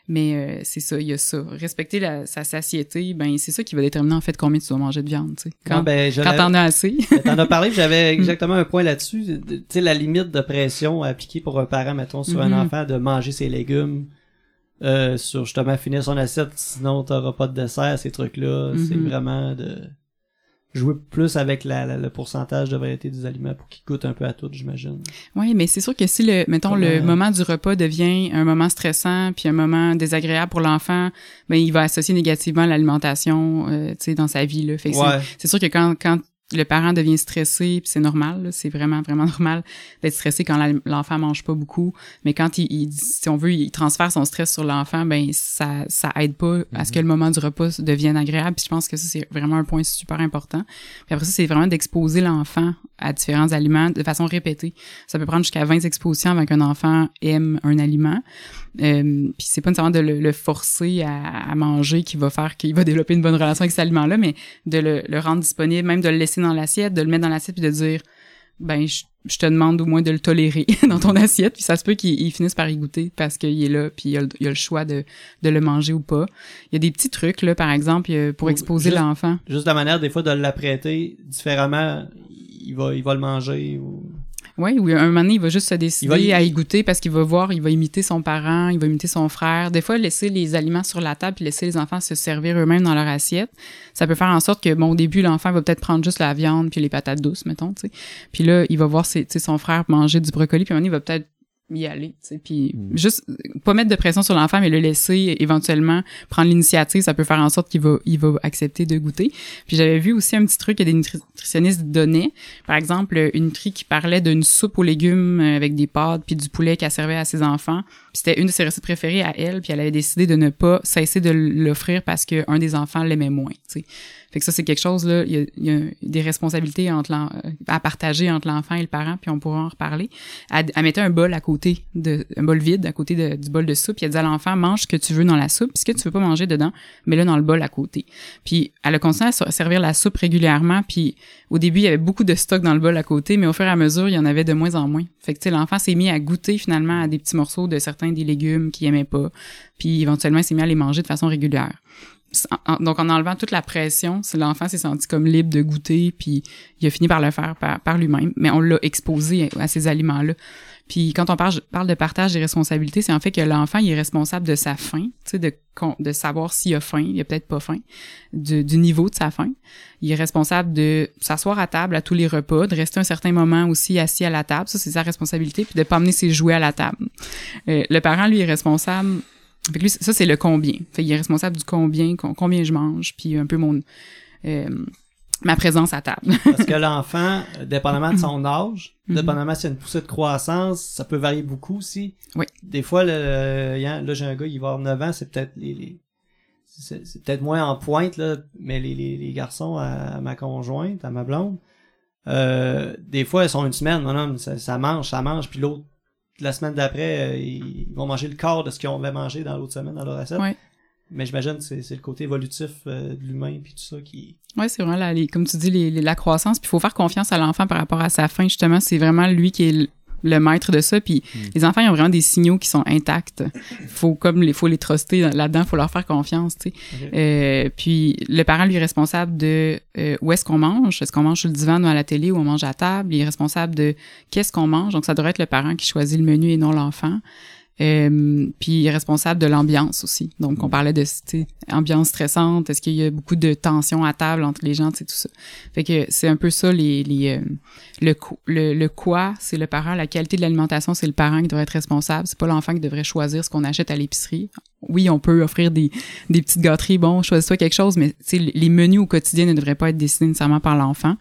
mais euh, c'est ça, il y a ça. Respecter la, sa satiété, ben c'est ça qui va déterminer en fait combien tu dois manger de viande, tu sais. Quand, ben, quand t'en as assez. t'en as parlé, j'avais exactement un point là-dessus, tu sais, la limite de pression appliquée pour un parent, mettons, sur un mm-hmm. enfant de manger ses légumes. Euh, sur justement finir son assiette, sinon t'auras pas de dessert, ces trucs-là. C'est mm-hmm. vraiment de jouer plus avec la, le pourcentage de variété des aliments pour qu'ils goûtent un peu à tout, j'imagine. Oui, mais c'est sûr que si le, mettons, le moment du repas devient un moment stressant puis un moment désagréable pour l'enfant, ben il va associer négativement l'alimentation, euh, tu sais, dans sa vie là. Fait c'est sûr que quand quand le parent devient stressé, puis c'est normal, c'est vraiment vraiment normal d'être stressé quand l'enfant mange pas beaucoup, mais quand il, si on veut, il transfère son stress sur l'enfant, ben ça ça aide pas à ce que le moment du repas devienne agréable. Puis je pense que ça c'est vraiment un point super important. Puis après ça c'est vraiment d'exposer l'enfant à différents aliments de façon répétée. Ça peut prendre jusqu'à 20 expositions avant qu'un enfant aime un aliment. Euh, puis c'est pas nécessairement de le, forcer à, manger qui va faire qu'il va développer une bonne relation avec cet aliment-là, mais de le, le, rendre disponible, même de le laisser dans l'assiette, de le mettre dans l'assiette puis de dire ben je, te demande au moins de le tolérer dans ton assiette. Puis ça se peut qu'il finisse par y goûter parce qu'il est là puis il a, a, le choix de, de le manger ou pas. Il y a des petits trucs là par exemple pour exposer l'enfant. Juste la manière des fois de l'apprêter différemment il va il va le manger ou oui, ou un moment donné, il va juste se décider à y goûter parce qu'il va voir, il va imiter son parent, il va imiter son frère. Des fois, laisser les aliments sur la table puis laisser les enfants se servir eux-mêmes dans leur assiette, ça peut faire en sorte que, bon, au début, l'enfant va peut-être prendre juste la viande puis les patates douces, mettons, tu sais. Puis là, il va voir ses, son frère manger du brocoli puis un moment donné, il va peut-être y aller, tu sais, puis mm. juste pas mettre de pression sur l'enfant, mais le laisser éventuellement prendre l'initiative, ça peut faire en sorte qu'il va, il va accepter de goûter. Puis j'avais vu aussi un petit truc que des nutritionnistes donnaient, par exemple une nutri qui parlait d'une soupe aux légumes avec des pâtes puis du poulet qu'elle servait à ses enfants. C'était une de ses recettes préférées à elle, puis elle avait décidé de ne pas cesser de l'offrir parce qu'un des enfants l'aimait moins, tu sais. Fait que ça, c'est quelque chose, là, il y a, des responsabilités entre à partager entre l'enfant et le parent, puis on pourra en reparler. Elle, mettait un bol à côté, de, un bol vide à côté du bol de soupe, puis elle disait à l'enfant, mange ce que tu veux dans la soupe, puis ce que tu veux pas manger dedans, mets-le dans le bol à côté. Puis elle a continué à servir la soupe régulièrement, puis au début, il y avait beaucoup de stock dans le bol à côté, mais au fur et à mesure, il y en avait de moins en moins. Fait que, tu sais, l'enfant s'est mis à goûter finalement à des petits morceaux de certains des légumes qu'il aimait pas, puis éventuellement, il s'est mis à les manger de façon régulière. Donc en enlevant toute la pression, l'enfant s'est senti comme libre de goûter, puis il a fini par le faire par, lui-même, mais on l'a exposé à ces aliments-là. Puis quand on parle, de partage des responsabilités, c'est en fait que l'enfant est responsable de sa faim, de, savoir s'il a faim, il a peut-être pas faim, du, du niveau de sa faim. Il est responsable de s'asseoir à table à tous les repas, de rester un certain moment aussi assis à la table, ça c'est sa responsabilité, puis de pas amener ses jouets à la table. Euh, le parent lui est responsable fait que lui, ça, c'est le combien. Fait il est responsable du combien, combien je mange, puis un peu mon euh, ma présence à table. Parce que l'enfant, dépendamment de son âge, mm-hmm. dépendamment s'il y a une poussée de croissance, ça peut varier beaucoup aussi. Oui. Des fois, le, là, j'ai un gars, il va avoir 9 ans, c'est peut-être les, c'est peut-être moins en pointe, là, mais les, les, les garçons à, ma conjointe, à ma blonde, euh, des fois, ils sont une semaine, non, non, ça, ça mange, ça mange, puis l'autre la semaine d'après, euh, ils vont manger le corps de ce qu'ils ont mangé dans l'autre semaine dans leur recette. Mais j'imagine que c'est le côté évolutif euh, de l'humain puis tout ça qui. Oui, c'est vraiment la, comme tu dis les, la croissance. Puis il faut faire confiance à l'enfant par rapport à sa faim justement. C'est vraiment lui qui est le maître de ça. Puis hmm. les enfants, ils ont vraiment des signaux qui sont intacts. Faut comme les, faut les truster là-dedans, faut leur faire confiance, tu sais. Euh, puis le parent lui est responsable de euh, où est-ce qu'on mange? Est-ce qu'on mange sur le divan ou à la télé ou on mange à table? Il est responsable de qu'est-ce qu'on mange? Donc ça devrait être le parent qui choisit le menu et non l'enfant. Euh, puis responsable de l'ambiance aussi. Donc, on mm. parlait de ambiance stressante. Est-ce qu'il y a beaucoup de tension à table entre les gens, c'est tout ça. Fait que c'est un peu ça les, les euh, le, le, le quoi, c'est le parent. La qualité de l'alimentation, c'est le parent qui devrait être responsable. C'est pas l'enfant qui devrait choisir ce qu'on achète à l'épicerie. Oui, on peut offrir des, des petites gâteries. Bon, choisis-toi quelque chose, mais les menus au quotidien ne devraient pas être décidés nécessairement par l'enfant.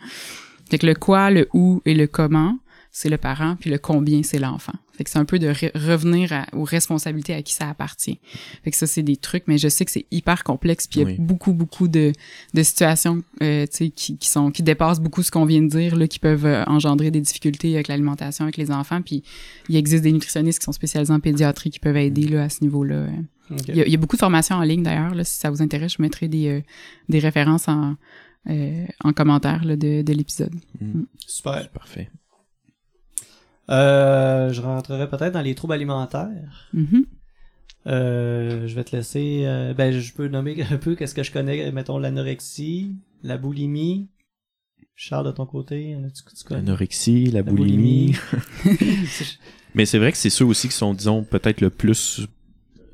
Fait que le quoi, le où et le comment, c'est le parent, puis le combien, c'est l'enfant. Fait que c'est un peu de revenir aux responsabilités à qui ça appartient. Fait que ça, c'est des trucs, mais je sais que c'est hyper complexe, puis il y a beaucoup, beaucoup de, de situations euh, qui, qui sont qui dépassent beaucoup ce qu'on vient de dire, là, qui peuvent euh, engendrer des difficultés avec l'alimentation avec les enfants. Puis il existe des nutritionnistes qui sont spécialisés en pédiatrie qui peuvent aider là, à ce niveau-là. Il, y a, beaucoup de formations en ligne d'ailleurs. Si ça vous intéresse, je mettrai des, euh, des références en, en commentaire là, de, de l'épisode. Mm. Mm. Super. Parfait. Euh, je rentrerai peut-être dans les troubles alimentaires. Mm-hmm. Euh, je vais te laisser. Euh, ben, je peux nommer un peu qu'est-ce que je connais. Mettons l'anorexie, la boulimie. Charles, de ton côté, L'anorexie, la, boulimie. Mais c'est vrai que c'est ceux aussi qui sont, disons, peut-être le plus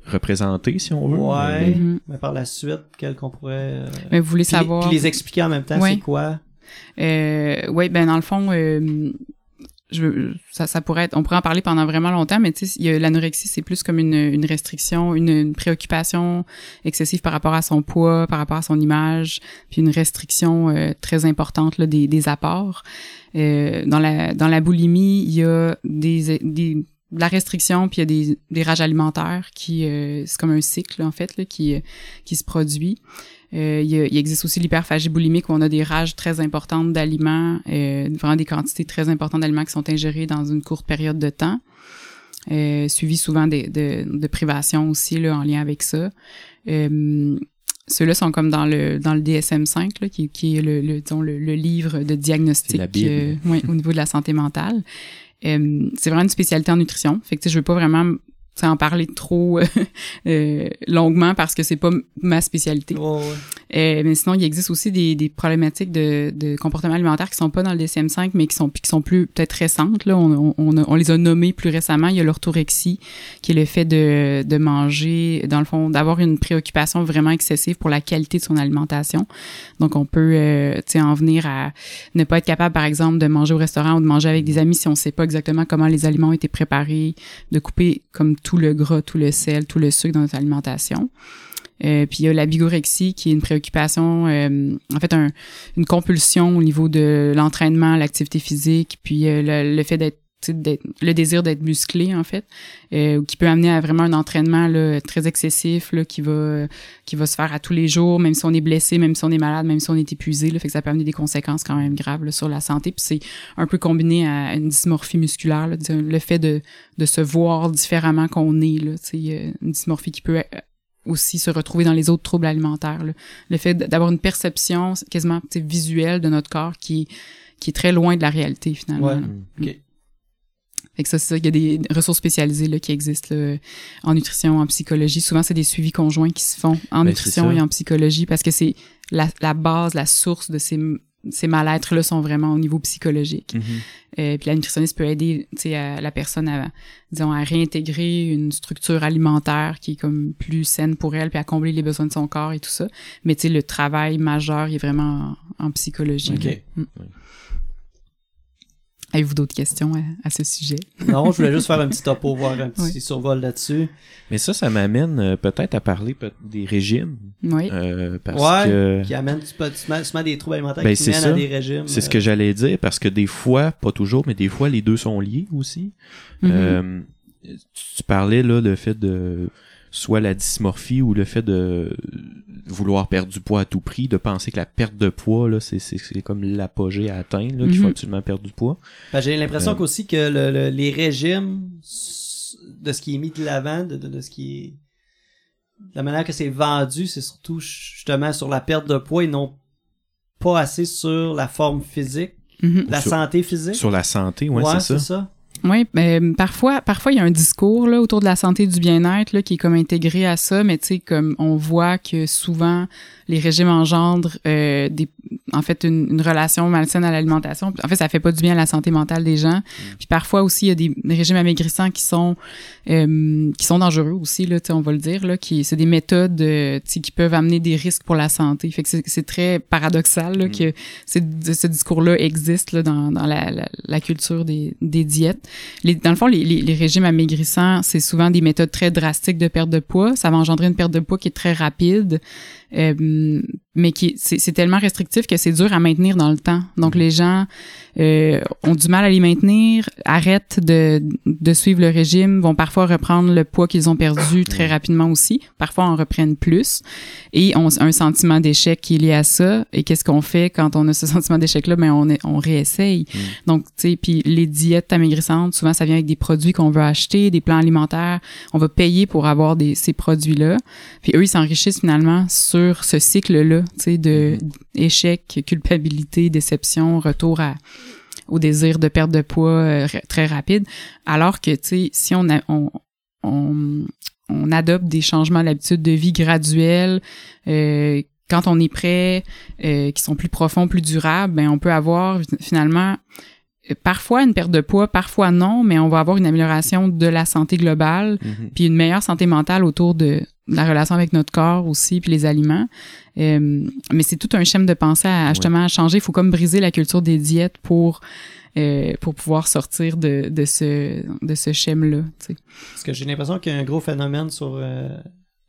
représentés, si on veut. Ouais. Mm-hmm. Mais par la suite, quels qu'on pourrait. Mais vous voulez savoir? Les, les expliquer en même temps, c'est quoi? Euh, oui, ben dans le fond, je, ça, ça pourrait être, on pourrait en parler pendant vraiment longtemps, mais tu sais, l'anorexie, c'est plus comme une, une restriction, une, préoccupation excessive par rapport à son poids, par rapport à son image, puis une restriction euh, très importante là, des, des apports. Euh, dans la dans la boulimie, il y a des, des de la restriction, puis il y a des, des rages alimentaires qui euh, c'est comme un cycle en fait là, qui qui se produit. Euh, il, il, existe aussi l'hyperphagie boulimique où on a des rages très importantes d'aliments, euh, vraiment des quantités très importantes d'aliments qui sont ingérés dans une courte période de temps, euh, suivi souvent de, de, de privations aussi là, en lien avec ça. Euh, ceux-là sont comme dans le dans le DSM-5, là, qui, qui est le, le, disons, le, le livre de diagnostic euh, ouais, au niveau de la santé mentale. Euh, c'est vraiment une spécialité en nutrition. Fait que je veux pas vraiment en parler trop euh, euh, longuement parce que c'est pas ma spécialité. Euh, mais sinon, il existe aussi des, des problématiques de, de, comportement alimentaire qui sont pas dans le DCM5, mais qui sont qui sont plus peut-être récentes. Là, on, on, on, les a nommés plus récemment. Il y a l'orthorexie, qui est le fait de, de manger, dans le fond, d'avoir une préoccupation vraiment excessive pour la qualité de son alimentation. Donc, on peut, euh, en venir à ne pas être capable, par exemple, de manger au restaurant ou de manger avec des amis si on sait pas exactement comment les aliments ont été préparés, de couper comme tout le gras, tout le sel, tout le sucre dans notre alimentation. Euh, puis il y a la bigorexie qui est une préoccupation, euh, en fait une compulsion au niveau de l'entraînement, l'activité physique, puis euh, le, fait d'être le désir d'être musclé en fait euh, qui peut amener à vraiment un entraînement là, très excessif là, qui va qui va se faire à tous les jours même si on est blessé même si on est malade même si on est épuisé là, fait que ça peut amener des conséquences quand même graves sur la santé. Puis c'est un peu combiné à une dysmorphie musculaire là, le fait de, de se voir différemment qu'on est là. Une dysmorphie qui peut euh, aussi se retrouver dans les autres troubles alimentaires là. le fait d'avoir une perception quasiment visuelle de notre corps qui qui est très loin de la réalité finalement ouais. Fait que ça, c'est ça, il y a des ressources spécialisées là, qui existent là, en nutrition, en psychologie. Souvent, c'est des suivis conjoints qui se font en Ben, nutrition et en psychologie parce que c'est la, la base, la source de ces, ces mal-être-là sont vraiment au niveau psychologique. Mhm. Euh, puis la nutritionniste peut aider à la personne à, disons, à réintégrer une structure alimentaire qui est comme plus saine pour elle, puis à combler les besoins de son corps et tout ça. Mais le travail majeur, il est vraiment en, en psychologie. Ok. là. Mm. Oui. Avez-vous d'autres questions à, à ce sujet? Non, je voulais juste faire un petit topo, voir un petit Oui. survol là-dessus. Mais ça, ça m'amène euh, peut-être à parler peut- des régimes. Oui. euh, parce Ouais, que Qui amène mets des troubles alimentaires Ben, qui c'est mènent ça. à des régimes. c'est ce euh, que j'allais dire, parce que des fois, pas toujours, mais des fois, les deux sont liés aussi. Mhm. Euh, tu parlais là le fait de soit la dysmorphie ou le fait de vouloir perdre du poids à tout prix, de penser que la perte de poids là, c'est comme l'apogée à atteindre, là, qu'il faut Mhm. absolument perdre du poids. Ben, j'ai l'impression Euh, qu'aussi que le- le- les régimes de ce qui est mis de l'avant, de, de, de ce qui est la manière que c'est vendu, c'est surtout justement sur la perte de poids et non pas assez sur la forme physique, Mhm. la Sur- santé physique. Sur la santé, ouais, c'est ça. Oui, ben, parfois, parfois il y a un discours là autour de la santé et du bien-être là qui est comme intégré à ça, mais tu sais comme on voit que souvent les régimes engendrent euh, des, en fait une, une relation malsaine à l'alimentation. En fait, ça fait pas du bien à la santé mentale des gens. Puis parfois aussi il y a des, des régimes amaigrissants qui sont euh, qui sont dangereux aussi là, tu sais, on va le dire là, qui c'est des méthodes euh, qui peuvent amener des risques pour la santé. Fait que c'est très paradoxal là, Mm. que ce discours-là existe là, dans, dans la, la, la culture des, des diètes. Les, dans le fond, les, les, les régimes amaigrissants, c'est souvent des méthodes très drastiques de perte de poids. Ça va engendrer une perte de poids qui est très rapide, euh, mais qui c'est tellement restrictif que c'est dur à maintenir dans le temps. Donc les gens euh, ont du mal à les maintenir, arrêtent de, de suivre le régime, vont parfois reprendre le poids qu'ils ont perdu très rapidement aussi, parfois en reprennent plus, et ont un sentiment d'échec qui est lié à ça. Et qu'est-ce qu'on fait quand on a ce sentiment d'échec-là? Ben on, est- on réessaye. Mm. Donc, tu sais, puis les diètes amaigrissantes, souvent, ça vient avec des produits qu'on veut acheter, des plans alimentaires. On va payer pour avoir des, ces produits-là. Puis eux, ils s'enrichissent finalement sur ce cycle-là, tu sais, de échec, culpabilité, déception, retour à au désir de perte de poids euh, très rapide. Alors que, tu sais, si on, a, on, on, on adopte des changements d'habitude de vie graduels, euh, quand on est prêt, euh, qui sont plus profonds, plus durables, ben on peut avoir finalement parfois une perte de poids, parfois non, mais on va avoir une amélioration de la santé globale, Mhm. puis une meilleure santé mentale autour de la relation avec notre corps aussi, puis les aliments. Euh, mais c'est tout un schéma de pensée à justement à changer. Il faut comme briser la culture des diètes pour euh, pour pouvoir sortir de, de ce de ce schéma-là. Parce que j'ai l'impression qu'il y a un gros phénomène sur euh,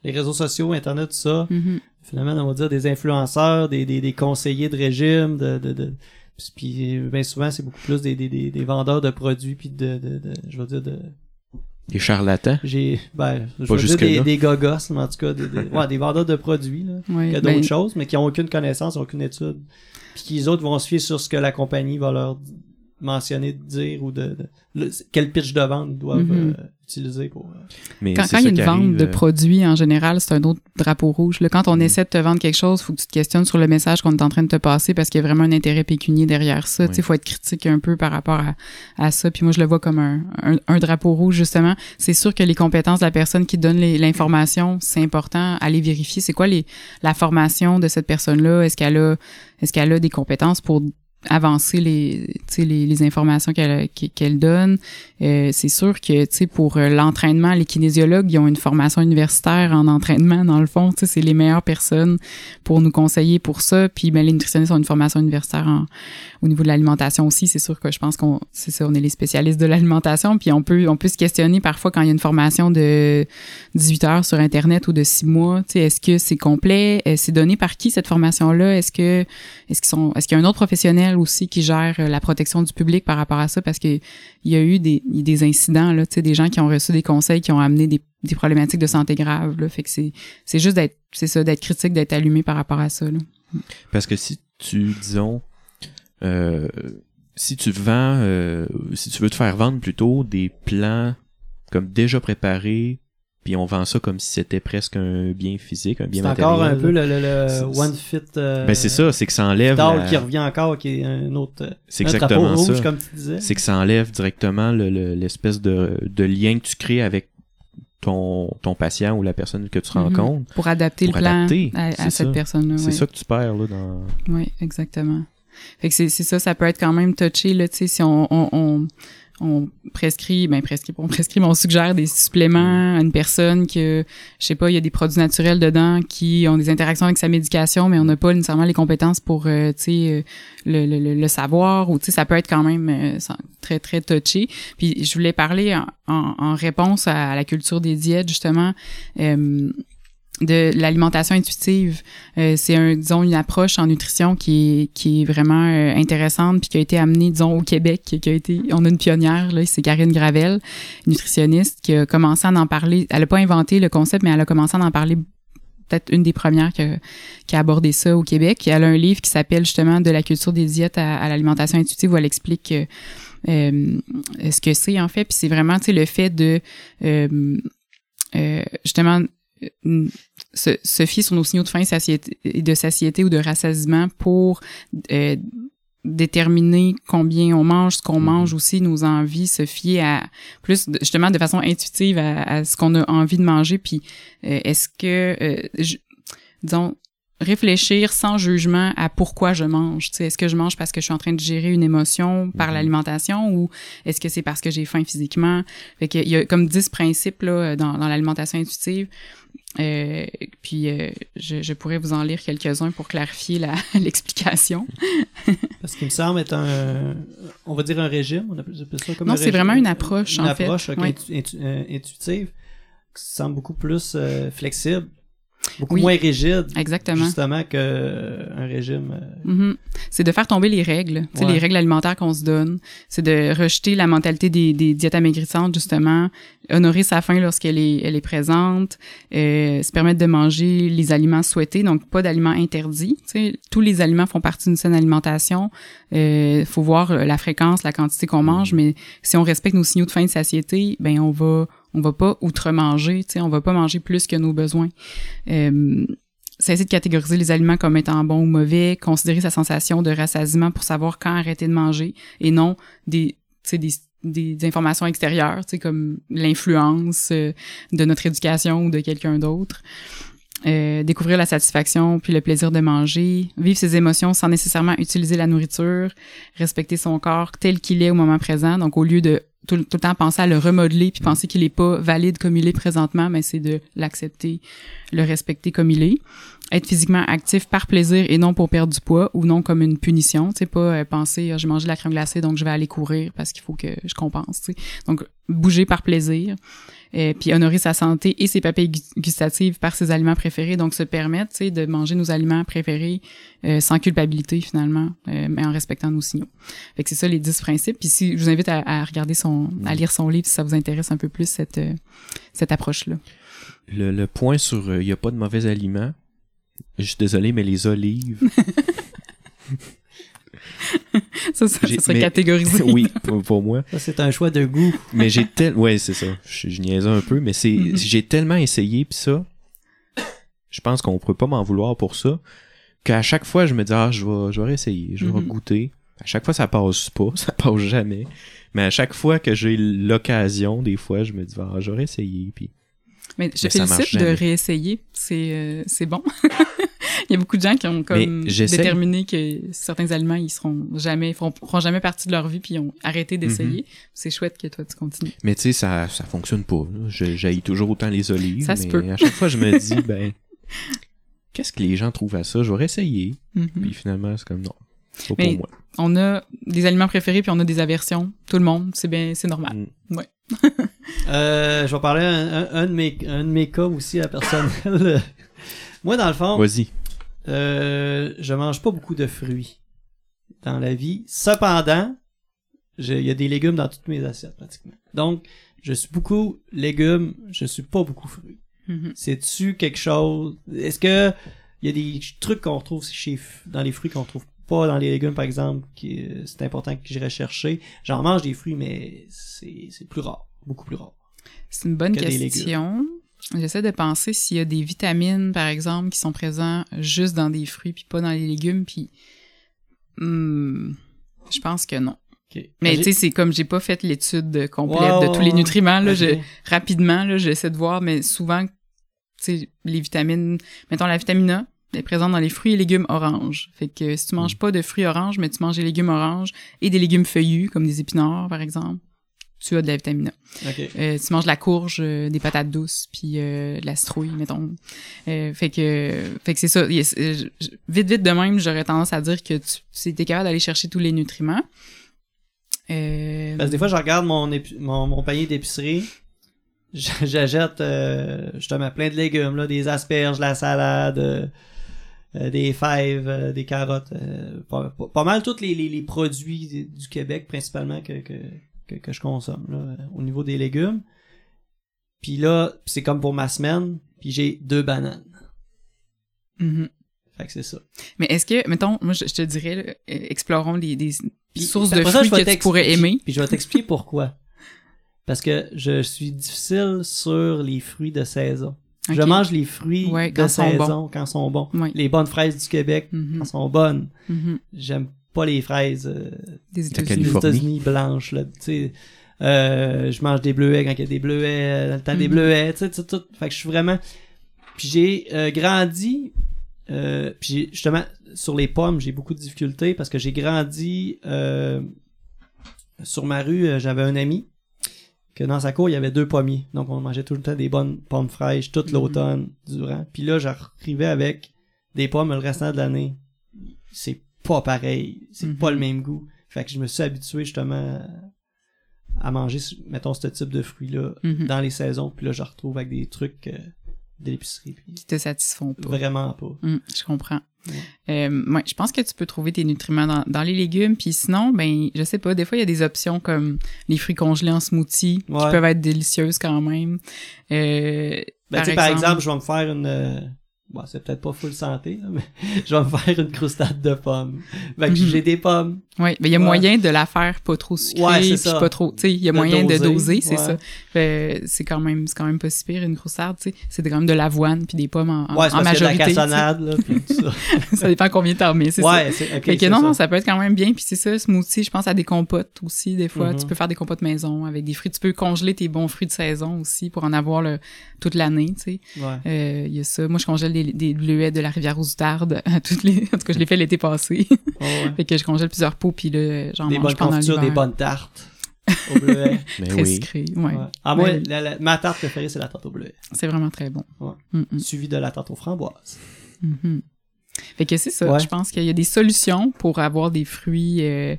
les réseaux sociaux, Internet, tout ça. Mhm. Phénomène, on va dire, des influenceurs, des, des, des conseillers de régime, de... de, de puis bien souvent, c'est beaucoup plus des, des, des, des vendeurs de produits, puis de, de, de... Je veux dire, de... Les charlatans? J'ai... Ben, je Pas veux dire des, des gogos, mais en tout cas, des, des, ouais, des vendeurs de produits, là. Il y a ben, d'autres choses, mais qui ont aucune connaissance, aucune étude. Puis qui, les autres, vont se fier sur ce que la compagnie va leur mentionner, dire, ou de... de- le- quel pitch de vente ils doivent Mhm. euh, utiliser pour... euh, Mais Quand, il y a une vente arrive, de euh, produits, en général, c'est un autre drapeau rouge. Là, quand on Mm. essaie de te vendre quelque chose, faut que tu te questionnes sur le message qu'on est en train de te passer parce qu'il y a vraiment un intérêt pécunier derrière ça. Oui. Il faut être critique un peu par rapport à, à ça. Puis moi, je le vois comme un, un, un drapeau rouge, justement. C'est sûr que les compétences de la personne qui donne l'information, c'est important. Aller vérifier, c'est quoi les, la formation de cette personne-là? Est-ce qu'elle a, est-ce qu'elle a des compétences pour avancer les, les, les informations qu'elle qu'elle donne. Euh, c'est sûr que pour euh, l'entraînement, les kinésiologues, ils ont une formation universitaire en entraînement dans le fond. C'est les meilleures personnes pour nous conseiller pour ça. Puis ben, les nutritionnistes ont une formation universitaire en, au niveau de l'alimentation aussi. C'est sûr que je pense qu'on c'est ça, on est les spécialistes de l'alimentation. Puis on peut on peut se questionner parfois quand il y a une formation de 18 heures sur internet ou de 6 mois. Est-ce que c'est complet? Euh, C'est donné par qui cette formation là Est-ce que est-ce qu'ils sont est-ce qu'il y a un autre professionnel aussi qui gère euh, la protection du public par rapport à ça parce que il y a eu des, des incidents là, des gens qui ont reçu des conseils qui ont amené des, des problématiques de santé graves là, fait que c'est c'est juste d'être c'est ça d'être critique, d'être allumé par rapport à ça là. Parce que si tu, disons, euh, si tu vends, euh, si tu veux te faire vendre plutôt des plans comme déjà préparés, puis on vend ça comme si c'était presque un bien physique, un bien C'est matériel. encore un peu le, le, le C'est- One Fit. Euh, Ben c'est ça, c'est que ça enlève. La- qui revient encore, qui est un autre. euh, C'est exactement rouge, ça. comme tu disais. C'est que ça enlève directement le- le- l'espèce de, de lien que tu crées avec ton, ton patient ou la personne que tu Mhm. rencontres. Pour adapter Pour le plan à, cette ça. personne-là. C'est ouais. ça que tu perds là dans. Oui, exactement. Fait que c'est c'est ça, ça peut être quand même touché, là, tu sais, si on, on, on, on prescrit, ben prescrit, on prescrit, mais on suggère des suppléments à une personne que, je sais pas, il y a des produits naturels dedans qui ont des interactions avec sa médication, mais on n'a pas nécessairement les compétences pour, euh, tu sais, euh, le, le, le, savoir, ou tu sais, ça peut être quand même euh, très, très touché. Puis je voulais parler en réponse à, la culture des diètes, justement, euh, de l'alimentation intuitive. Euh, c'est un disons une approche en nutrition qui est qui est vraiment euh, intéressante puis qui a été amenée disons au Québec qui a été on a une pionnière là c'est Karine Gravel nutritionniste qui a commencé à en parler. Elle a pas inventé le concept mais elle a commencé à en parler peut-être une des premières que- qui a abordé ça au Québec. Elle a un livre qui s'appelle justement de la culture des diètes à, à l'alimentation intuitive où elle explique euh, euh, ce que c'est en fait. Puis c'est vraiment tu sais le fait de euh, justement se, se fier sur nos signaux de faim et de satiété ou de rassasiement pour euh, déterminer combien on mange, ce qu'on Mhm. mange aussi, nos envies, se fier à plus justement de façon intuitive à, à ce qu'on a envie de manger. Puis euh, est-ce que, euh, je- disons, réfléchir sans jugement à pourquoi je mange. Est-ce que je mange parce que je suis en train de gérer une émotion par Mhm. l'alimentation ou est-ce que c'est parce que j'ai faim physiquement? Fait que, il y a comme 10 principes là, dans, dans l'alimentation intuitive. Euh, puis euh, je, je pourrais vous en lire quelques-uns pour clarifier la- l'explication. Parce qu'il me semble être un, on va dire un régime, on appelle ça comme Non, c'est vraiment une approche, Une en fait. approche intu- intu- euh, intuitive, qui semble beaucoup plus euh, flexible, beaucoup Oui. moins rigide, Exactement. justement que euh, un régime. euh, Mhm. C'est de faire tomber les règles, Ouais. les règles alimentaires qu'on se donne. C'est de rejeter la mentalité des, des diètes amaigrissantes, justement, honorer sa faim lorsqu'elle est, elle est présente, euh, se permettre de manger les aliments souhaités, donc pas d'aliments interdits. Tu sais, tous les aliments font partie d'une saine alimentation. Il faut voir la fréquence, la quantité qu'on mange, mais si on respecte nos signaux de faim et de satiété, ben on va on va pas outre-manger, tu sais, on va pas manger plus que nos besoins. Euh, cesser de catégoriser les aliments comme étant bons ou mauvais, considérer sa sensation de rassasiement pour savoir quand arrêter de manger et non des, des, des, informations extérieures, comme l'influence euh, de notre éducation ou de quelqu'un d'autre. Euh, découvrir la satisfaction puis le plaisir de manger, vivre ses émotions sans nécessairement utiliser la nourriture, respecter son corps tel qu'il est au moment présent. Donc, au lieu de tout, tout le temps penser à le remodeler puis penser qu'il est pas valide comme il est présentement, mais c'est de l'accepter, le respecter comme il est. Être physiquement actif par plaisir et non pour perdre du poids ou non comme une punition. Tu sais, pas euh, penser, Ah, j'ai mangé de la crème glacée donc je vais aller courir parce qu'il faut que je compense. tu sais. Donc, bouger par plaisir. Euh, puis honorer sa santé et ses papilles gu- gustatives par ses aliments préférés. Donc, se permettre, tu sais, de manger nos aliments préférés euh, sans culpabilité, finalement, euh, mais en respectant nos signaux. Fait que c'est ça les 10 principes. Puis si je vous invite à, à regarder son, à lire son livre si ça vous intéresse un peu plus cette, euh, cette approche-là. Le, le point sur il n'y a pas de mauvais aliments. Je suis désolé, mais les olives. Ça, ça, J'ai- ça serait mais- catégorisé. oui, pour, pour moi. Ça, c'est un choix de goût. Mais j'ai tel... Ouais, c'est ça. Je, je niaisais un peu, mais c'est Mhm. j'ai tellement essayé, puis ça, je pense qu'on peut pas m'en vouloir pour ça, qu'à chaque fois, je me dis, ah, je vais, je vais réessayer, je vais Mhm. goûter. À chaque fois, ça passe pas, ça passe jamais. Mais à chaque fois que j'ai l'occasion, des fois, je me dis, ah, j'aurais essayé, puis Mais je Mais ça marche félicite de réessayer. C'est euh, c'est bon. Il y a beaucoup de gens qui ont comme déterminé que certains aliments, ils seront jamais, feront, feront jamais partie de leur vie, puis ils ont arrêté d'essayer. Mhm. C'est chouette que toi, tu continues. Mais tu sais, ça, ça fonctionne pas. J'haïs toujours autant les olives. Ça se peut. à chaque fois, je me dis, ben, qu'est-ce que les gens trouvent à ça? Je vais essayer. Mhm. Puis finalement, c'est comme non. C'est pas Mais- pour moi. On a des aliments préférés, puis on a des aversions. Tout le monde, c'est bien, c'est normal. Mm. Euh, je vais parler un, un- un de mes, un de mes cas aussi à personnel. Moi, dans le fond, Vas-y. Euh, je mange pas beaucoup de fruits dans la vie. Cependant, il y a des légumes dans toutes mes assiettes pratiquement. Donc, je suis beaucoup légumes, je suis pas beaucoup fruits. Mhm. C'est-tu quelque chose Est-ce que il y a des trucs qu'on retrouve chez dans les fruits qu'on trouve pas dans les légumes par exemple qui euh, c'est important que j'irai chercher? J'en mange des fruits mais c'est c'est plus rare, beaucoup plus rare. C'est une bonne Que question. J'essaie de penser s'il y a des vitamines, par exemple, qui sont présents juste dans des fruits puis pas dans les légumes, puis hmm, je pense que non. Mais tu sais, c'est comme j'ai pas fait l'étude complète de tous les nutriments. Là, je, rapidement, là, j'essaie de voir, mais souvent, tu sais, les vitamines, mettons la vitamine A est présente dans les fruits et légumes oranges. Fait que si tu manges mm. pas de fruits oranges, mais tu manges des légumes oranges et des légumes feuillus, comme des épinards, par exemple, tu as de la vitamine A. Euh, tu manges de la courge, euh, des patates douces, puis euh, de la citrouille, mettons. fait que, fait que c'est ça. vite, vite de même, j'aurais tendance à dire que tu es capable d'aller chercher tous les nutriments. Parce que des fois, je regarde mon, mon, mon, panier d'épicerie, j'achète justement plein de légumes, là, des asperges, la salade, des fèves, des carottes, pas, pas, mal tous les, les, les, produits du Québec principalement que, que, que, que je consomme là, au niveau des légumes. Puis là, c'est comme pour ma semaine, puis j'ai deux bananes. Mm-hmm. Fait que c'est ça. Mais est-ce que, mettons, moi je, te dirais, explorons des, des sources de fruits que tu pourrais aimer. Puis je vais t'expliquer pourquoi. Parce que je suis difficile sur les fruits de saison. Je mange les fruits de saison quand ils sont bons. Les bonnes fraises du Québec mm-hmm. quand sont bonnes. Mm-hmm. J'aime pas les fraises euh, des États-Unis blanches là, tu sais. Euh, je mange des bleuets quand il y a des bleuets, dans le temps des mm-hmm. bleuets, tu sais, tout. Fait que je suis vraiment puis j'ai euh, grandi euh, puis justement, sur les pommes, j'ai beaucoup de difficultés parce que j'ai grandi euh, sur ma rue, euh, j'avais un ami que dans sa cour, il y avait deux pommiers. Donc on mangeait tout le temps des bonnes pommes fraîches toute mhm. l'automne durant. Puis là, j'arrivais avec des pommes le restant de l'année. C'est pas pareil, c'est mhm. pas le même goût. Fait que je me suis habitué justement à manger, mettons, ce type de fruits-là mhm. dans les saisons. Puis là, je retrouve avec des trucs de l'épicerie. Qui te satisfont pas. Vraiment pas. Hum, je comprends. Ouais. Euh, je pense que tu peux trouver tes nutriments dans, dans, les légumes, puis sinon, ben, je sais pas, des fois, il y a des options comme les fruits congelés en smoothie, qui peuvent être délicieuses quand même. Euh, ben, par, exemple, par exemple, je vais me faire une... Bon, c'est peut-être pas full santé, mais je vais me faire une croustade de pommes. Fait que mhm. j'ai des pommes. Oui, mais il y a moyen de la faire pas trop sucrée, ouais, puis pas trop, tu sais, il y a moyen de doser, c'est ça. c'est quand même, c'est quand même pas si pire une croustade, tu sais. C'est quand même de l'avoine puis des pommes en, ouais, en majorité. de la cassonade, là, puis tout ça. ça dépend combien t'en mets, c'est ouais, ça. Okay, fait que non, non, ça peut être quand même bien, puis c'est ça, smoothie, je pense à des compotes aussi, des fois. Tu mhm. peux faire des compotes maison avec des fruits. Tu peux congeler tes bons fruits de saison aussi pour en avoir le, toute l'année, tu sais. Euh, il y a ça. Moi, je congèle des, des bleuets de la rivière aux à toutes les, en tout cas, je l'ai fait l'été passé. fait que je congèle plusieurs pots, puis là, j'en des bonnes confitures, des bonnes tartes au bleuet. très sucré, ouais. Ah, moi, ma tarte préférée, c'est la tarte au bleuet. C'est vraiment très bon. Mm, mm. Suivi de la tarte aux framboises. Mm-hmm. Fait que c'est ça. Je pense qu'il y a des solutions pour avoir des fruits euh,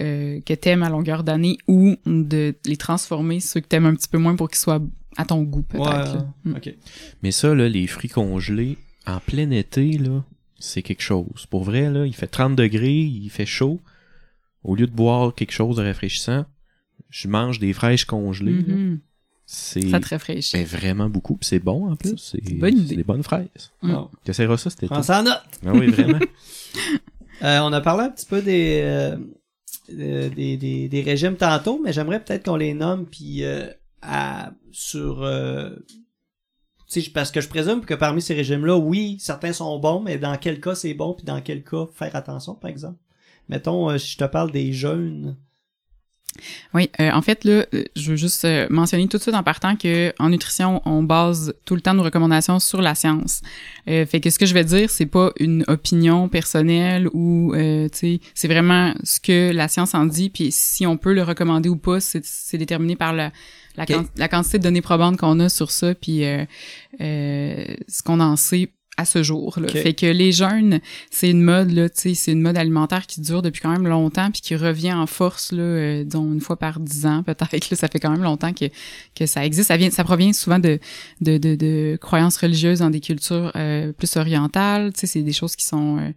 euh, que t'aimes à longueur d'année ou de les transformer, ceux que t'aimes un petit peu moins pour qu'ils soient à ton goût, peut-être. Mm. Mais ça, là, les fruits congelés, en plein été, là, c'est quelque chose. Pour vrai, là, il fait 30 degrés, il fait chaud au lieu de boire quelque chose de rafraîchissant, je mange des fraîches congelées. Mm-hmm. C'est ça te rafraîchit. Ben, vraiment beaucoup. c'est bon en plus. C'est des bonnes fraises. Mm. Tu essaieras ça c'était Prends ça en note. Ah oui, vraiment. euh, on a parlé un petit peu des, euh, des, des, des, régimes tantôt, mais j'aimerais peut-être qu'on les nomme puis euh, sur euh, parce que je présume que parmi ces régimes-là, oui, certains sont bons, mais dans quel cas c'est bon, puis dans quel cas faire attention, par exemple. Mettons, euh, si je te parle des jeunes. Oui, euh, en fait, là, euh, je veux juste mentionner tout de suite en partant que en nutrition, on base tout le temps nos recommandations sur la science. fait que ce que je vais dire, c'est pas une opinion personnelle ou, tu sais, c'est vraiment ce que la science en dit, puis si on peut le recommander ou pas, c'est déterminé par la, la, la, quantité de données probantes qu'on a sur ça, puis ce qu'on en sait à ce jour. Là. Fait que les jeunes, c'est une mode là, c'est une mode alimentaire qui dure depuis quand même longtemps puis qui revient en force là, euh, une fois par dix ans peut-être. Ça fait quand même longtemps que que ça existe. Ça vient, ça provient souvent de de, de, de croyances religieuses dans des cultures euh, plus orientales. C'est des choses qui sont euh,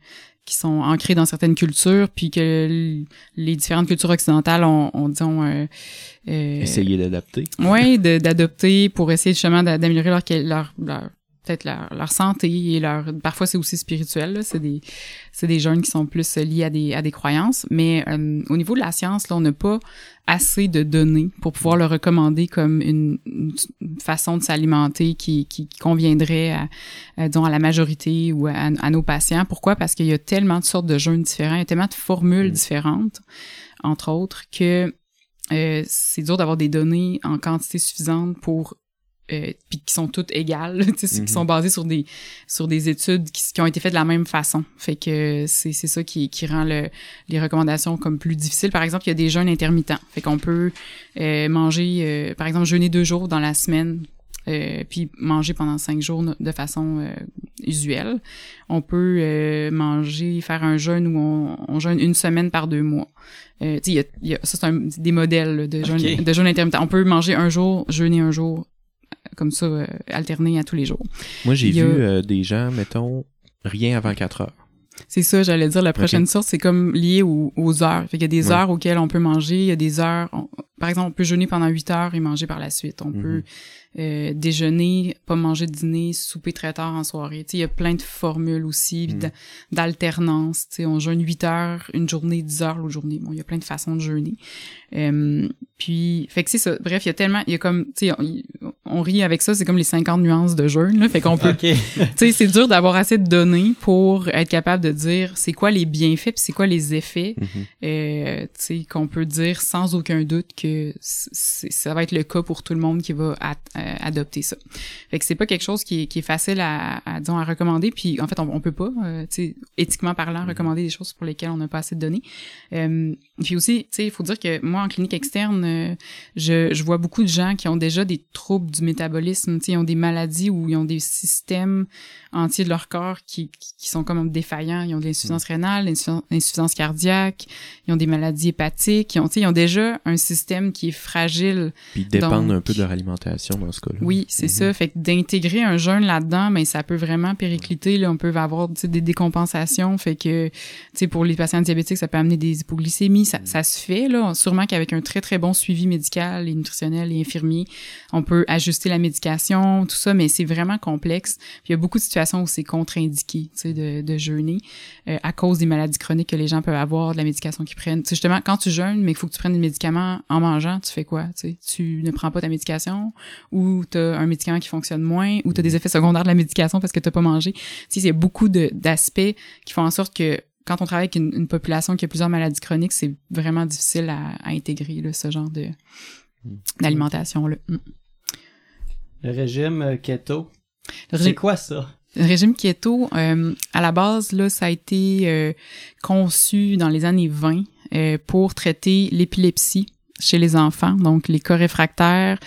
qui sont ancrées dans certaines cultures, puis que les différentes cultures occidentales ont, ont disons... Euh, euh, Essayer d'adapter. Oui, d'adopter pour essayer justement d'améliorer leur, leur, leur peut-être leur, leur, santé et leur parfois c'est aussi spirituel c'est des c'est des jeunes qui sont plus liés à des à des croyances. Mais euh, au niveau de la science là on n'a pas assez de données pour pouvoir le recommander comme une, façon de s'alimenter qui, qui, conviendrait à, à, disons, à la majorité ou à, à nos patients. Pourquoi? Parce qu'il y a tellement de sortes de jeûnes différents. Il y a tellement de formules mm. différentes entre autres que euh, c'est dur d'avoir des données en quantité suffisante pour euh, puis qui sont toutes égales, tu sais, qui sont mhm. basées sur des sur des études qui, qui, ont été faites de la même façon. Fait que c'est c'est ça qui qui rend le, les recommandations comme plus difficiles. Par exemple, il y a des jeûnes intermittents. Fait qu'on peut euh, manger, euh, par exemple, jeûner deux jours dans la semaine. Euh, puis manger pendant cinq jours de façon usuelle. On peut manger, faire un jeûne où on, on jeûne une semaine par deux mois. Euh, y a, y a, ça, c'est des modèles de jeûne, de jeûne intermittent. On peut manger un jour, jeûner un jour, comme ça, euh, alterner à tous les jours. Moi, j'ai vu euh, des gens, mettons, rien avant 4 heures. C'est ça, j'allais dire, la prochaine source, c'est comme lié aux, heures. Fait qu'il y a des heures auxquelles on peut manger, il y a des heures, par exemple, on peut jeûner pendant 8 heures et manger par la suite. On mhm. peut euh, déjeuner, pas manger de dîner, souper très tard en soirée. Il y a plein de formules aussi, mm. d'alternance. On jeûne 8 heures, une journée, 10 heures l'autre journée. Bon, il y a plein de façons de jeûner. Euh, puis, fait que c'est ça. Bref, il y a tellement, il y a comme, tu sais, on, rit avec ça, c'est comme les 50 nuances de jeûne, là. Fait qu'on peut, tu sais, c'est dur d'avoir assez de données pour être capable de dire c'est quoi les bienfaits puis c'est quoi les effets, mm-hmm. euh, tu sais, qu'on peut dire sans aucun doute que ça va être le cas pour tout le monde qui va euh, adopter ça. Fait que c'est pas quelque chose qui est, qui est facile à, à, disons, à recommander. Puis en fait, on, on peut pas, euh, éthiquement parlant, mm-hmm. recommander des choses pour lesquelles on n'a pas assez de données. Euh, puis aussi, il faut dire que moi, en clinique externe, euh, je, je vois beaucoup de gens qui ont déjà des troubles du métabolisme, ils ont des maladies ou ils ont des systèmes entiers de leur corps qui, qui sont comme défaillants. Ils ont de l'insuffisance mm. rénale, l'insuffisance cardiaque, ils ont des maladies hépatiques, ils ont, ils ont déjà un système qui est fragile. Puis dépendent un peu de leur alimentation dans oui, c'est ça. Mhm. Fait que d'intégrer un jeûne là-dedans, mais ça peut vraiment péricliter. Là, on peut avoir des décompensations. Fait que, tu sais, pour les patients diabétiques, ça peut amener des hypoglycémies. Ça, ça se fait, là. Sûrement qu'avec un très, très bon suivi médical et nutritionnel et infirmier, on peut ajuster la médication, tout ça, mais c'est vraiment complexe. Puis il y a beaucoup de situations où c'est contre-indiqué, tu sais, de, de jeûner euh, à cause des maladies chroniques que les gens peuvent avoir, de la médication qu'ils prennent. sais, justement, quand tu jeûnes, mais il faut que tu prennes des médicaments en mangeant, tu fais quoi? Tu ne prends pas ta médication ou tu as un médicament qui fonctionne moins, ou tu as des effets secondaires de la médication parce que tu pas mangé. Il y a beaucoup d'aspects qui font en sorte que quand on travaille avec une, population qui a plusieurs maladies chroniques, c'est vraiment difficile à, intégrer là, ce genre de hmm. d'alimentation. là. Hmm. Le régime euh, keto, c'est quoi ça? Le régime keto, euh, à la base, là, ça a été euh, conçu dans les années 20 pour traiter l'épilepsie chez les enfants, donc les cas réfractaires,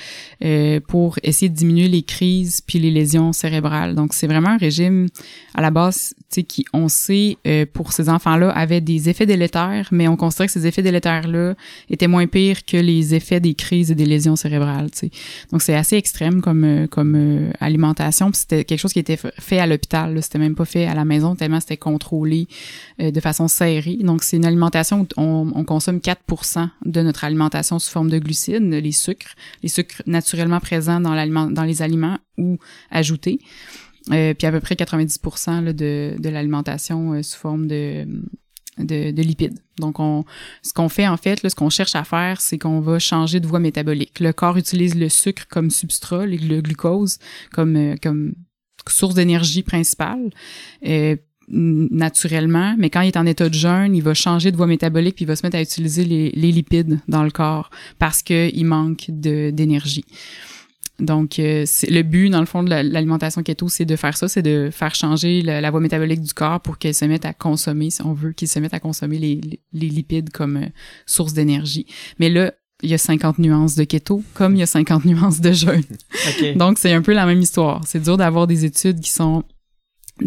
euh, pour essayer de diminuer les crises puis les lésions cérébrales. Donc c'est vraiment un régime à la base, sais, qui on sait euh, pour ces enfants-là avait des effets délétères, mais on considère que ces effets délétères-là étaient moins pires que les effets des crises et des lésions cérébrales. Tu sais. Donc c'est assez extrême comme euh, comme alimentation. Puis c'était quelque chose qui était fait à l'hôpital. C'était même pas fait à la maison tellement c'était contrôlé de façon serrée. Donc c'est une alimentation où on, on consomme 4% de notre alimentation sous forme de glucides, les sucres, les sucres naturellement présents dans, dans les aliments ou ajoutés. Euh, puis à peu près 90% de, de l'alimentation euh, sous forme de, de, de, lipides. Donc, on, ce qu'on fait en fait, là, ce qu'on cherche à faire, c'est qu'on va changer de voie métabolique. Le corps utilise le sucre comme substrat, le glucose comme euh, comme source d'énergie principale. Euh, naturellement, mais quand il est en état de jeûne, il va changer de voie métabolique puis il va se mettre à utiliser les, lipides dans le corps parce qu'il manque d'énergie. Donc, euh, le but, dans le fond, de l'alimentation keto, c'est de faire ça, c'est de faire changer la, voie métabolique du corps pour qu'elle se mette à consommer, si on veut, qu'il se mette à consommer les, les lipides comme euh, source d'énergie. Mais là, il y a 50 nuances de keto, comme il y a 50 nuances de jeûne. Donc, c'est un peu la même histoire. C'est dur d'avoir des études qui sont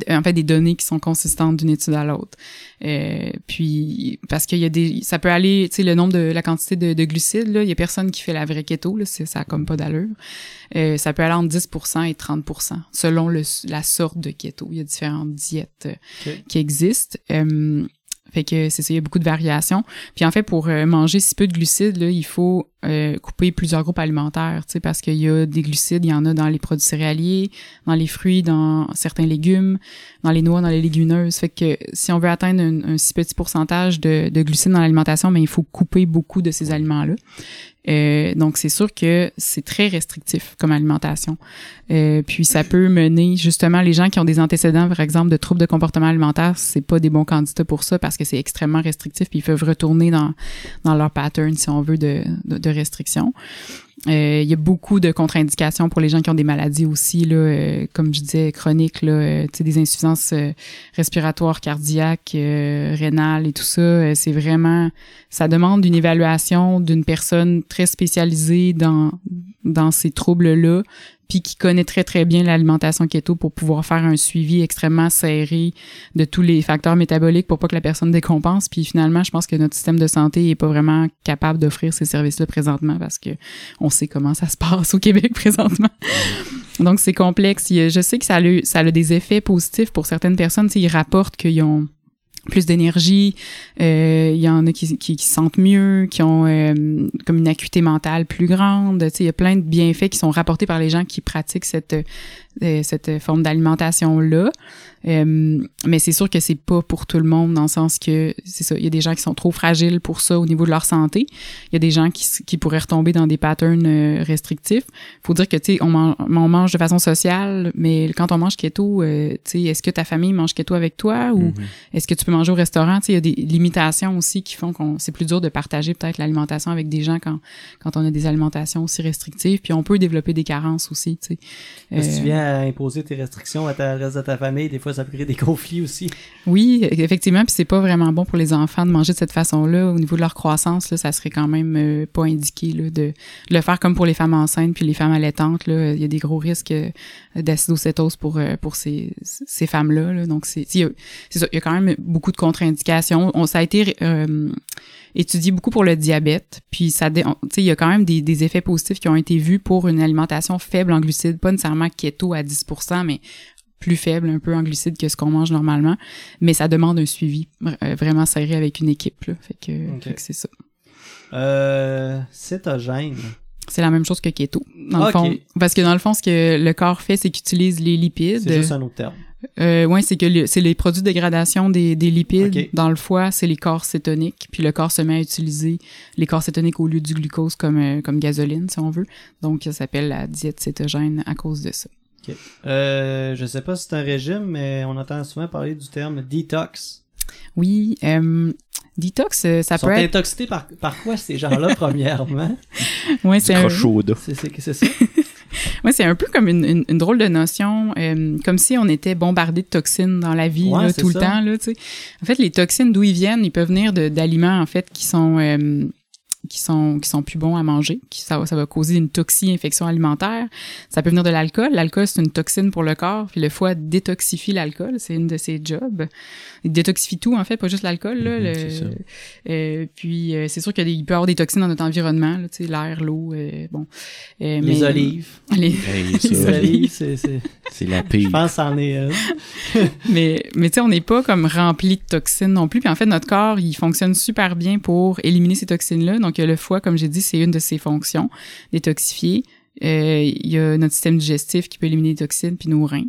en fait des données qui sont consistantes d'une étude à l'autre. Euh, puis parce qu'il y a des ça peut aller, tu sais le nombre de la quantité de, de, glucides là, il y a personne qui fait la vraie keto là, c'est ça a comme pas d'allure. Euh, ça peut aller entre 10% et 30% selon le, la sorte de keto. Il y a différentes diètes euh, qui existent. Euh, Fait que c'est ça, il y a beaucoup de variations. Puis en fait, pour euh, manger si peu de glucides, là, il faut euh, couper plusieurs groupes alimentaires, tu sais, parce qu'il y a des glucides, il y en a dans les produits céréaliers, dans les fruits, dans certains légumes, dans les noix, dans les légumineuses. Fait que si on veut atteindre un, si petit pourcentage de, de glucides dans l'alimentation, ben il faut couper beaucoup de ces aliments-là. Euh, donc c'est sûr que c'est très restrictif comme alimentation. Euh, puis ça peut mener justement les gens qui ont des antécédents, par exemple, de troubles de comportement alimentaire, c'est pas des bons candidats pour ça parce que c'est extrêmement restrictif. Puis ils peuvent retourner dans dans leur pattern si on veut de, de, de restriction. Euh, il y a beaucoup de contre-indications pour les gens qui ont des maladies aussi, là, euh, comme je disais, chroniques, là, euh, des insuffisances respiratoires, cardiaques, rénales et tout ça. c'est vraiment, ça demande une évaluation d'une personne très spécialisée dans dans ces troubles-là, puis qui connaît très très bien l'alimentation keto pour pouvoir faire un suivi extrêmement serré de tous les facteurs métaboliques pour pas que la personne décompense. Puis finalement, je pense que notre système de santé est pas vraiment capable d'offrir ces services-là présentement parce que on sait comment ça se passe au Québec présentement. Donc c'est complexe. Je sais que ça a, ça a des effets positifs pour certaines personnes. Ils rapportent qu'ils ont plus d'énergie, euh, il y en a qui, qui, qui sentent mieux, qui ont euh, comme une acuité mentale plus grande. Il y a plein de bienfaits qui sont rapportés par les gens qui pratiquent cette cette forme d'alimentation là. Euh, mais c'est sûr que c'est pas pour tout le monde dans le sens que c'est ça, il y a des gens qui sont trop fragiles pour ça au niveau de leur santé. Il y a des gens qui, qui pourraient retomber dans des patterns euh, restrictifs. Faut dire que tu sais on, on, mange de façon sociale, mais quand on mange keto, euh, tu sais est-ce que ta famille mange keto avec toi ou mm-hmm. est-ce que tu peux manger au restaurant, tu sais il y a des limitations aussi qui font qu'on c'est plus dur de partager peut-être l'alimentation avec des gens quand quand on a des alimentations aussi restrictives, puis on peut développer des carences aussi, tu sais. Imposer tes restrictions à ta ta famille, des fois ça peut des conflits aussi. Oui, effectivement, puis c'est pas vraiment bon pour les enfants de manger de cette façon-là. Au niveau de leur croissance, là, ça serait quand même euh, pas indiqué là, de, le faire comme pour les femmes enceintes puis les femmes allaitantes. Là, il y a des gros risques euh, d'acidocétose pour euh, pour ces, ces femmes-là. Là. Donc c'est c'est ça, il y a quand même beaucoup de contre-indications. On ça a été étudié beaucoup pour le diabète, puis ça tu sais il y a quand même des, des effets positifs qui ont été vus pour une alimentation faible en glucides, pas nécessairement keto à 10%, mais plus faible un peu en glucides que ce qu'on mange normalement, mais ça demande un suivi euh, vraiment serré avec une équipe. Là. Fait que, c'est ça. Euh, cétogène. C'est la même chose que keto, dans le fond. Parce que dans le fond, ce que le corps fait, c'est qu'il utilise les lipides. C'est juste un autre terme. Euh, ouais, c'est que c'est les produits de dégradation des, des lipides dans le foie, c'est les corps cétoniques. Puis le corps se met à utiliser les corps cétoniques au lieu du glucose comme euh, comme gasoline, si on veut. Donc ça s'appelle la diète cétogène à cause de ça. Euh, je sais pas si c'est un régime, mais on entend souvent parler du terme detox. Oui, euh, detox, euh, ça peut être... intoxiqués par, par quoi ces gens-là, premièrement? Oui, c'est un... C'est ça? C'est un peu comme une, une, drôle de notion, euh, comme si on était bombardé de toxines dans la vie tout le temps. Là, en fait, les toxines, d'où ils viennent, ils peuvent venir d'aliments en fait qui sont qui sont qui sont plus bons à manger, qui ça, ça va causer une toxi-infection alimentaire. Ça peut venir de l'alcool. L'alcool c'est une toxine pour le corps, puis le foie détoxifie l'alcool, c'est une de ses jobs. Il détoxifie tout en fait, pas juste l'alcool là. Mhm, euh, puis euh, c'est sûr qu'il peut y avoir des toxines dans notre environnement, tu sais, l'air, l'eau, euh, bon. Euh, les olives. Les, les olives, c'est c'est la pire. Je pense en est. mais mais tu sais, on n'est pas comme rempli de toxines non plus. Puis en fait, notre corps, il fonctionne super bien pour éliminer ces toxines là. Donc le foie, comme j'ai dit, c'est une de ses fonctions, détoxifier. Euh, il y a notre système digestif qui peut éliminer les toxines, puis nos reins.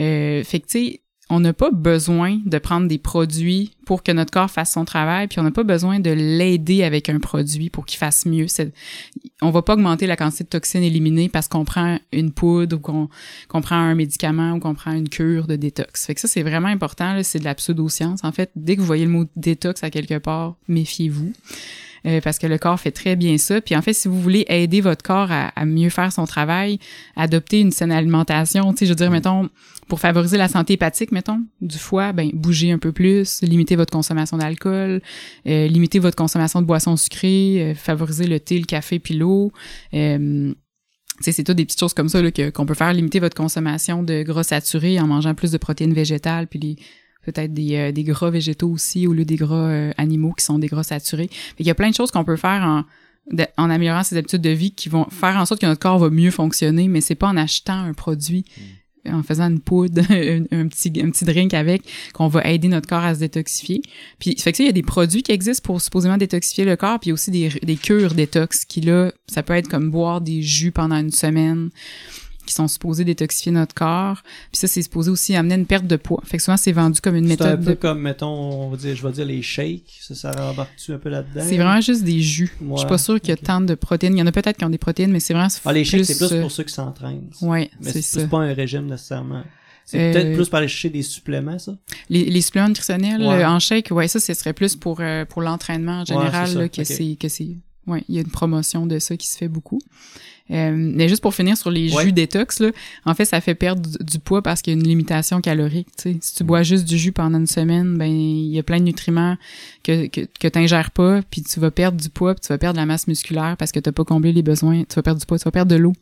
Euh, fait que, tu sais, on n'a pas besoin de prendre des produits pour que notre corps fasse son travail, puis on n'a pas besoin de l'aider avec un produit pour qu'il fasse mieux. On va pas augmenter la quantité de toxines éliminées parce qu'on prend une poudre ou qu'on prend un médicament ou qu'on prend une cure de détox. Fait que ça, c'est vraiment important, c'est de la pseudoscience. En fait, dès que vous voyez le mot détox à quelque part, méfiez-vous. Euh, parce que le corps fait très bien ça. Puis en fait, si vous voulez aider votre corps à, mieux faire son travail, adopter une saine alimentation, tu sais, je veux dire, mettons, pour favoriser la santé hépatique, mettons, du foie, ben bougez un peu plus, limitez votre consommation d'alcool, euh, limitez votre consommation de boissons sucrées, euh, favoriser le thé, le café puis l'eau. Euh, c'est tout des petites choses comme ça qu'on peut faire, limiter votre consommation de gras saturés en mangeant plus de protéines végétales puis les peut-être des, euh, des gras végétaux aussi au lieu des gras euh, animaux qui sont des gras saturés. Il y a plein de choses qu'on peut faire en, en améliorant ses habitudes de vie qui vont faire en sorte que notre corps va mieux fonctionner, mais c'est pas en achetant un produit en faisant une poudre, un, petit un petit drink avec, qu'on va aider notre corps à se détoxifier. Puis fait que ça, il y a des produits qui existent pour supposément détoxifier le corps, puis aussi des, des cures détox qui là, ça peut être comme boire des jus pendant une semaine qui sont supposés détoxifier notre corps. Puis ça, c'est supposé aussi amener une perte de poids. Fait que souvent, c'est vendu comme une méthode. C'est un peu de... comme, mettons, on va dire, je vais dire les shakes. Ça, ça rembarque-tu un peu là-dedans? C'est vraiment juste des jus. Ouais, je suis pas sûre qu'il y a tant de protéines. Il y en a peut-être qui ont des protéines, mais c'est vraiment. Ah, les shakes, c'est plus euh, pour ceux qui s'entraînent. Mais c'est c'est ça. pas un régime nécessairement. C'est Euh, peut-être plus pour aller chercher des suppléments, ça? Les, les suppléments nutritionnels Ouais. euh, en shake, ouais, ça, ce serait plus pour, euh, pour l'entraînement en général, c'est là, que c'est, que c'est, ouais, il y a une promotion de ça qui se fait beaucoup. Euh, mais juste pour finir sur les Ouais. jus détox, là, en fait, ça fait perdre du, du poids parce qu'il y a une limitation calorique. tu sais. Si tu bois juste du jus pendant une semaine, ben il y a plein de nutriments que que, que t'ingères pas, puis tu vas perdre du poids, puis tu vas perdre la masse musculaire parce que t'as pas comblé les besoins. Tu vas perdre du poids, tu vas perdre de l'eau,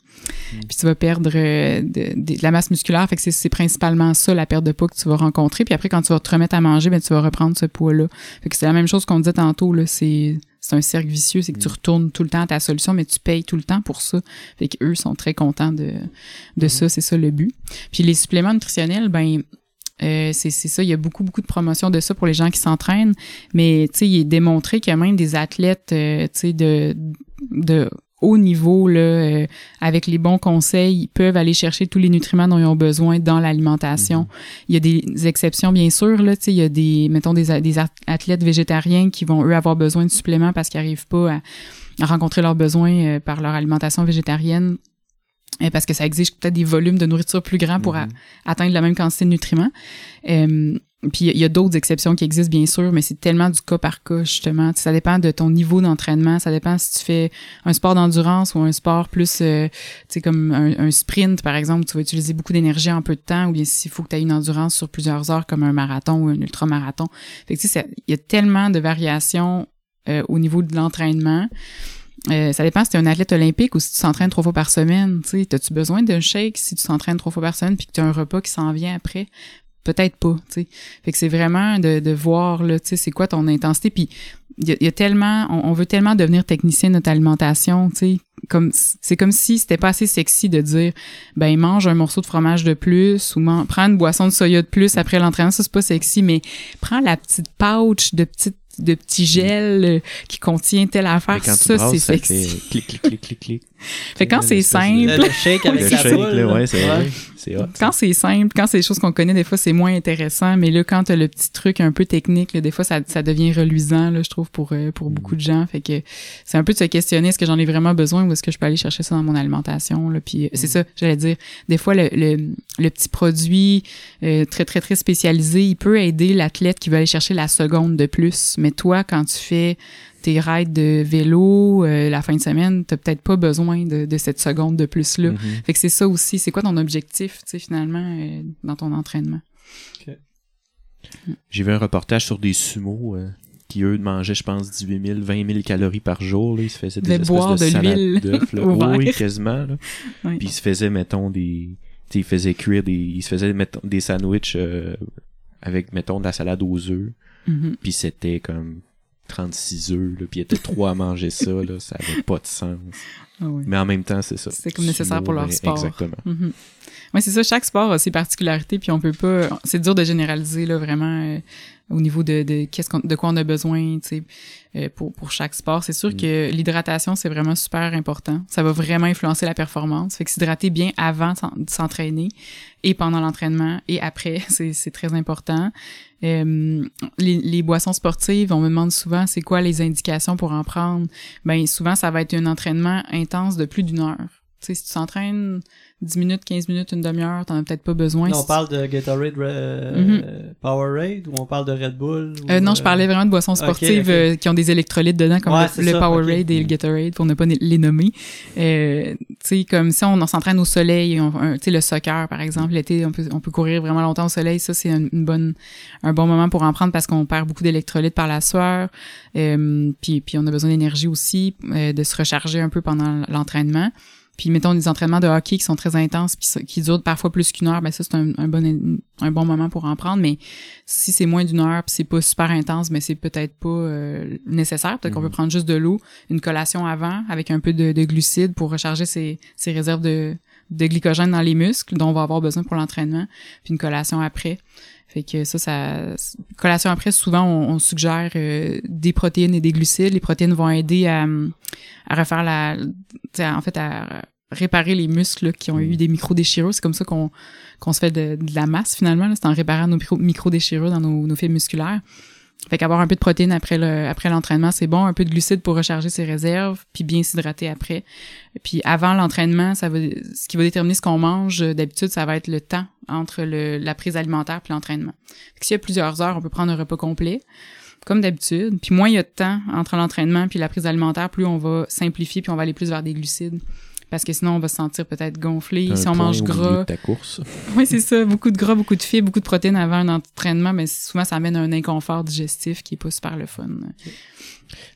puis tu vas perdre euh, de, de- de la masse musculaire. Fait que c'est- c'est principalement ça la perte de poids que tu vas rencontrer. Puis après, quand tu vas te remettre à manger, ben tu vas reprendre ce poids-là. Fait que c'est la même chose qu'on disait tantôt là. C'est c'est un cercle vicieux, c'est que tu retournes tout le temps à ta solution, mais tu payes tout le temps pour ça. Fait qu'eux sont très contents de, de ça, c'est ça le but. Puis les suppléments nutritionnels, ben euh, c'est c'est ça, il y a beaucoup, beaucoup de promotions de ça pour les gens qui s'entraînent, mais tu sais, il est démontré qu'il y a même des athlètes, euh, tu sais, de, de haut niveau, là, euh, avec les bons conseils, ils peuvent aller chercher tous les nutriments dont ils ont besoin dans l'alimentation. Il y a des exceptions, bien sûr, là, il y a des, mettons, des, des athlètes végétariens qui vont, eux, avoir besoin de suppléments parce qu'ils n'arrivent pas à, rencontrer leurs besoins euh, par leur alimentation végétarienne. euh, parce que ça exige peut-être des volumes de nourriture plus grands pour a- atteindre la même quantité de nutriments. Euh, puis il y a d'autres exceptions qui existent bien sûr, mais c'est tellement du cas par cas justement. Tu Ça dépend de ton niveau d'entraînement, ça dépend si tu fais un sport d'endurance ou un sport plus, euh, tu sais comme un, sprint par exemple, tu vas utiliser beaucoup d'énergie en peu de temps, ou bien s'il faut que tu aies une endurance sur plusieurs heures comme un marathon ou un ultramarathon. Fait que tu sais, il y a tellement de variations euh, au niveau de l'entraînement. Euh, ça dépend si tu es un athlète olympique ou si tu t'entraînes trois fois par semaine. Tu sais, As-tu besoin d'un shake si tu t'entraînes trois fois par semaine puis que tu as un repas qui s'en vient après? Peut-être pas. tu sais. Fait que c'est vraiment de, de voir là, tu sais, c'est quoi ton intensité. Puis il y, a- il y a tellement, on, on veut tellement devenir technicien de notre alimentation, tu sais, comme c'est comme si c'était pas assez sexy de dire ben mange un morceau de fromage de plus ou man- prends une boisson de soya de plus après l'entraînement, ça c'est pas sexy, mais prends la petite pouch de petites de petits gels euh, qui contient telle affaire, ça c'est sexy. fait clic, clic, clic, clic, clic. Fait que quand c'est simple, Le, le shake avec Le la boule. ouais, c'est vrai. C'est hot. Quand c'est simple, quand c'est des choses qu'on connaît, des fois, c'est moins intéressant. Mais là, quand t'as le petit truc un peu technique, là, des fois, ça, ça devient reluisant, là, je trouve, pour, euh, pour beaucoup de gens. Fait que c'est un peu de se questionner, est-ce que j'en ai vraiment besoin ou est-ce que je peux aller chercher ça dans mon alimentation, là. Puis euh, c'est ça, j'allais dire. Des fois, le, le, le petit produit euh, très, très, très spécialisé, il peut aider l'athlète qui veut aller chercher la seconde de plus. Mais toi, quand tu fais tes rides de vélo euh, la fin de semaine, t'as peut-être pas besoin de, de cette seconde de plus-là. Mhm. Fait que c'est ça aussi. C'est quoi ton objectif, tu sais, finalement, euh, dans ton entraînement? J'ai vu un reportage sur des sumos euh, qui, eux, mangeaient, je pense, 18 000, 20 000 calories par jour. Là. Ils se faisaient des espèces boire de, de salade l'huile d'œufs, là. Oui, quasiment. Là. Oui. Puis ils se faisaient, mettons, des... ils faisaient cuire des... Ils se faisaient, mettons, des sandwichs avec, mettons, de la salade aux œufs. Mhm. Puis c'était comme 36 œufs, là. Puis il y était trois à manger ça, là. Ça avait pas de sens. Ah oui. Mais en même temps, c'est ça. C'est comme nécessaire pour leur sport. Exactement. Mhm. Ouais, c'est ça. Chaque sport a ses particularités, puis on peut pas. C'est dur de généraliser là vraiment euh, au niveau de, de qu'est-ce qu'on, de quoi on a besoin, tu sais, euh, pour pour chaque sport. C'est sûr Mm. que l'hydratation c'est vraiment super important. Ça va vraiment influencer la performance. Fait que s'hydrater bien avant de s'entraîner et pendant l'entraînement et après, c'est c'est très important. Euh, les, les boissons sportives, on me demande souvent c'est quoi les indications pour en prendre? Ben souvent ça va être un entraînement intense de plus d'une heure. Tu sais, si tu t'entraînes 10 minutes, 15 minutes, une demi-heure, t'en as peut-être pas besoin. Là, on parle de Gatorade euh, Powerade ou on parle de Red Bull? ou, Euh, non, je euh, parlais vraiment de boissons sportives euh, qui ont des électrolytes dedans, comme Ouais, le, Powerade et le Gatorade, pour ne pas les nommer. Euh, tu sais, comme si on, on s'entraîne au soleil, tu sais, le soccer, par exemple, l'été, on peut, on peut courir vraiment longtemps au soleil. Ça, c'est une, une bonne, un bon moment pour en prendre parce qu'on perd beaucoup d'électrolytes par la sueur. Euh, puis, puis on a besoin d'énergie aussi, euh, de se recharger un peu pendant l'entraînement. Puis mettons des entraînements de hockey qui sont très intenses puis qui durent parfois plus qu'une heure, ben ça c'est un, un bon un bon moment pour en prendre. Mais si c'est moins d'une heure puis c'est pas super intense, mais c'est peut-être pas euh, nécessaire. Peut-être qu'on Mhm. peut prendre juste de l'eau, une collation avant avec un peu de, de glucides pour recharger ses, ses réserves de, de glycogène dans les muscles dont on va avoir besoin pour l'entraînement, puis une collation après. Fait que ça, ça collation après, souvent on, suggère euh, des protéines et des glucides. Les protéines vont aider à, à refaire la, en fait, à réparer les muscles qui ont eu mm. des micro-déchirures. C'est comme ça qu'on qu'on se fait de, la masse finalement. C'est en réparant nos micro-déchirures dans nos, nos fibres musculaires. Fait qu'avoir un peu de protéines après le après l'entraînement, c'est bon, un peu de glucides pour recharger ses réserves, puis bien s'hydrater après. Puis avant l'entraînement, ça va ce qui va déterminer ce qu'on mange d'habitude, ça va être le temps entre la prise alimentaire puis l'entraînement. S'il y a plusieurs heures, on peut prendre un repas complet comme d'habitude. Puis moins il y a de temps entre l'entraînement puis la prise alimentaire, plus on va simplifier puis on va aller plus vers des glucides parce que sinon on va se sentir peut-être gonflé si on mange gras. ta course. oui, c'est ça, beaucoup de gras, beaucoup de fibres, beaucoup de protéines avant un entraînement, mais souvent ça amène un inconfort digestif qui est pas super le fun.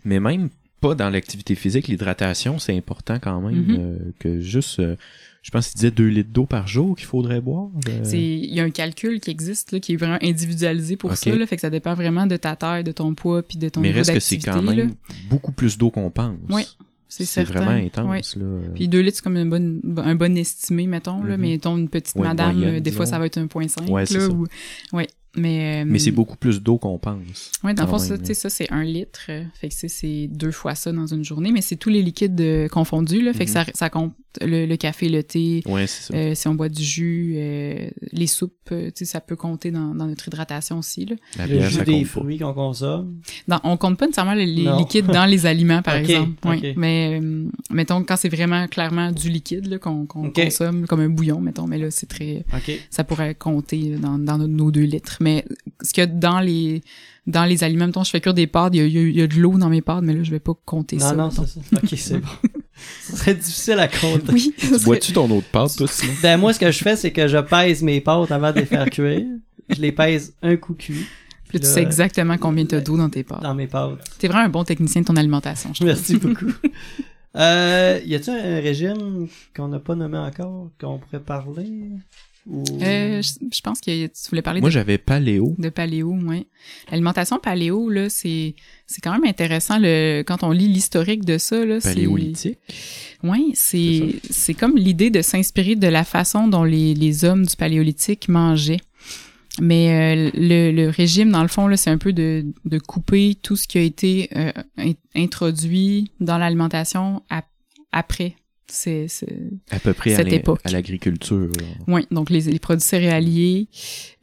Mais même pas dans l'activité physique, l'hydratation, c'est important quand même mm-hmm. euh, que juste euh, je pense qu'il disait 2 litres d'eau par jour qu'il faudrait boire. Euh. C'est il y a un calcul qui existe là, qui est vraiment individualisé pour ça là, fait que ça dépend vraiment de ta taille, de ton poids puis de ton Mais reste que c'est quand même beaucoup plus d'eau qu'on pense. Oui. C'est vraiment intense. Là. Puis 2 litres, c'est comme un bon, un bon estimé, mettons. là, mm-hmm. mais mettons une petite madame, euh, des fois, ça va être 1,5. Ouais, là, ou... ouais. Mais, euh, mais c'est beaucoup plus d'eau qu'on pense. Oui, dans le fond, ça, ça c'est un litre. Euh, fait que c'est deux fois ça dans une journée, mais c'est tous les liquides confondus. Là, fait que mm-hmm. ça, ça compte le, café, le thé. Ouais, c'est ça. si on boit du jus, les soupes, ça peut compter dans, dans, notre hydratation aussi. Là. La bière, le jus des fruits qu'on consomme? Non, on compte pas nécessairement les, liquides dans les aliments, par exemple. Ouais. Mais mettons, quand c'est vraiment clairement du liquide qu'on consomme, comme un bouillon, mettons, mais là, c'est très... Ça pourrait compter dans, dans nos deux litres. Mais ce qu'il y a dans les dans les aliments, mettons, je fais cuire des pâtes, il y a, de l'eau dans mes pâtes, mais là, je vais pas compter ça. Non, non, c'est ça. Ok, c'est bon. Ce serait difficile à compter. Oui. Tu bois-tu ton autre pâte, toi, sinon? Ben, moi, ce que je fais, c'est que je pèse mes pâtes avant de les faire cuire. Je les pèse un coup cuit. Puis tu sais exactement combien tu as d'eau dans tes pâtes. Dans mes pâtes. T'es vraiment un bon technicien de ton alimentation, je Merci beaucoup. euh, y a-t-il un régime qu'on n'a pas nommé encore, qu'on pourrait parler? Euh, je, pense que tu voulais parler Moi, j'avais paléo. De paléo, oui. L'alimentation paléo, là, c'est, c'est quand même intéressant le, quand on lit l'historique de ça. Là, Paléolithique. Oui, c'est, c'est comme l'idée de s'inspirer de la façon dont les, les hommes du paléolithique mangeaient. Mais euh, le, le, régime, dans le fond, là, c'est un peu de, de couper tout ce qui a été euh, introduit dans l'alimentation après c'est à peu près cette à époque. à l'agriculture. Oui, donc les, les, produits céréaliers.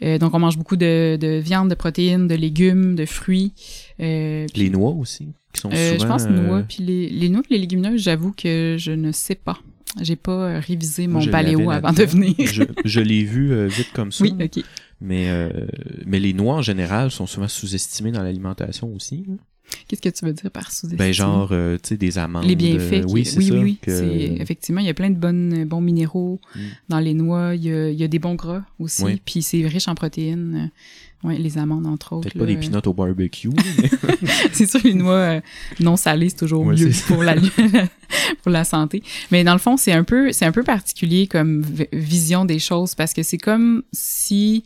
Euh, donc on mange beaucoup de, de, viande, de protéines, de légumes, de fruits. Euh, les noix aussi, qui sont euh, souvent. Je pense noix, puis les, les noix, les légumineuses, j'avoue que je ne sais pas. J'ai pas révisé mon paléo avant de venir. je, je l'ai vu vite comme ça. Oui, ok. Mais mais les noix en général sont souvent sous-estimées dans l'alimentation aussi. Qu'est-ce que tu veux dire par sous-estimé? Ben genre, euh, tu sais, des amandes. Les bienfaits. Euh, oui, c'est oui, ça. Oui, oui, Effectivement, il y a plein de bonnes, bons minéraux mm. dans les noix. Il y, a, il y a des bons gras aussi. Puis c'est riche en protéines. Oui, les amandes, entre autres. Peut-être pas des pinottes au barbecue. c'est sûr, les noix euh, non salées, c'est toujours mieux pour la, pour la santé. Mais dans le fond, c'est un peu, c'est un peu particulier comme vision des choses parce que c'est comme si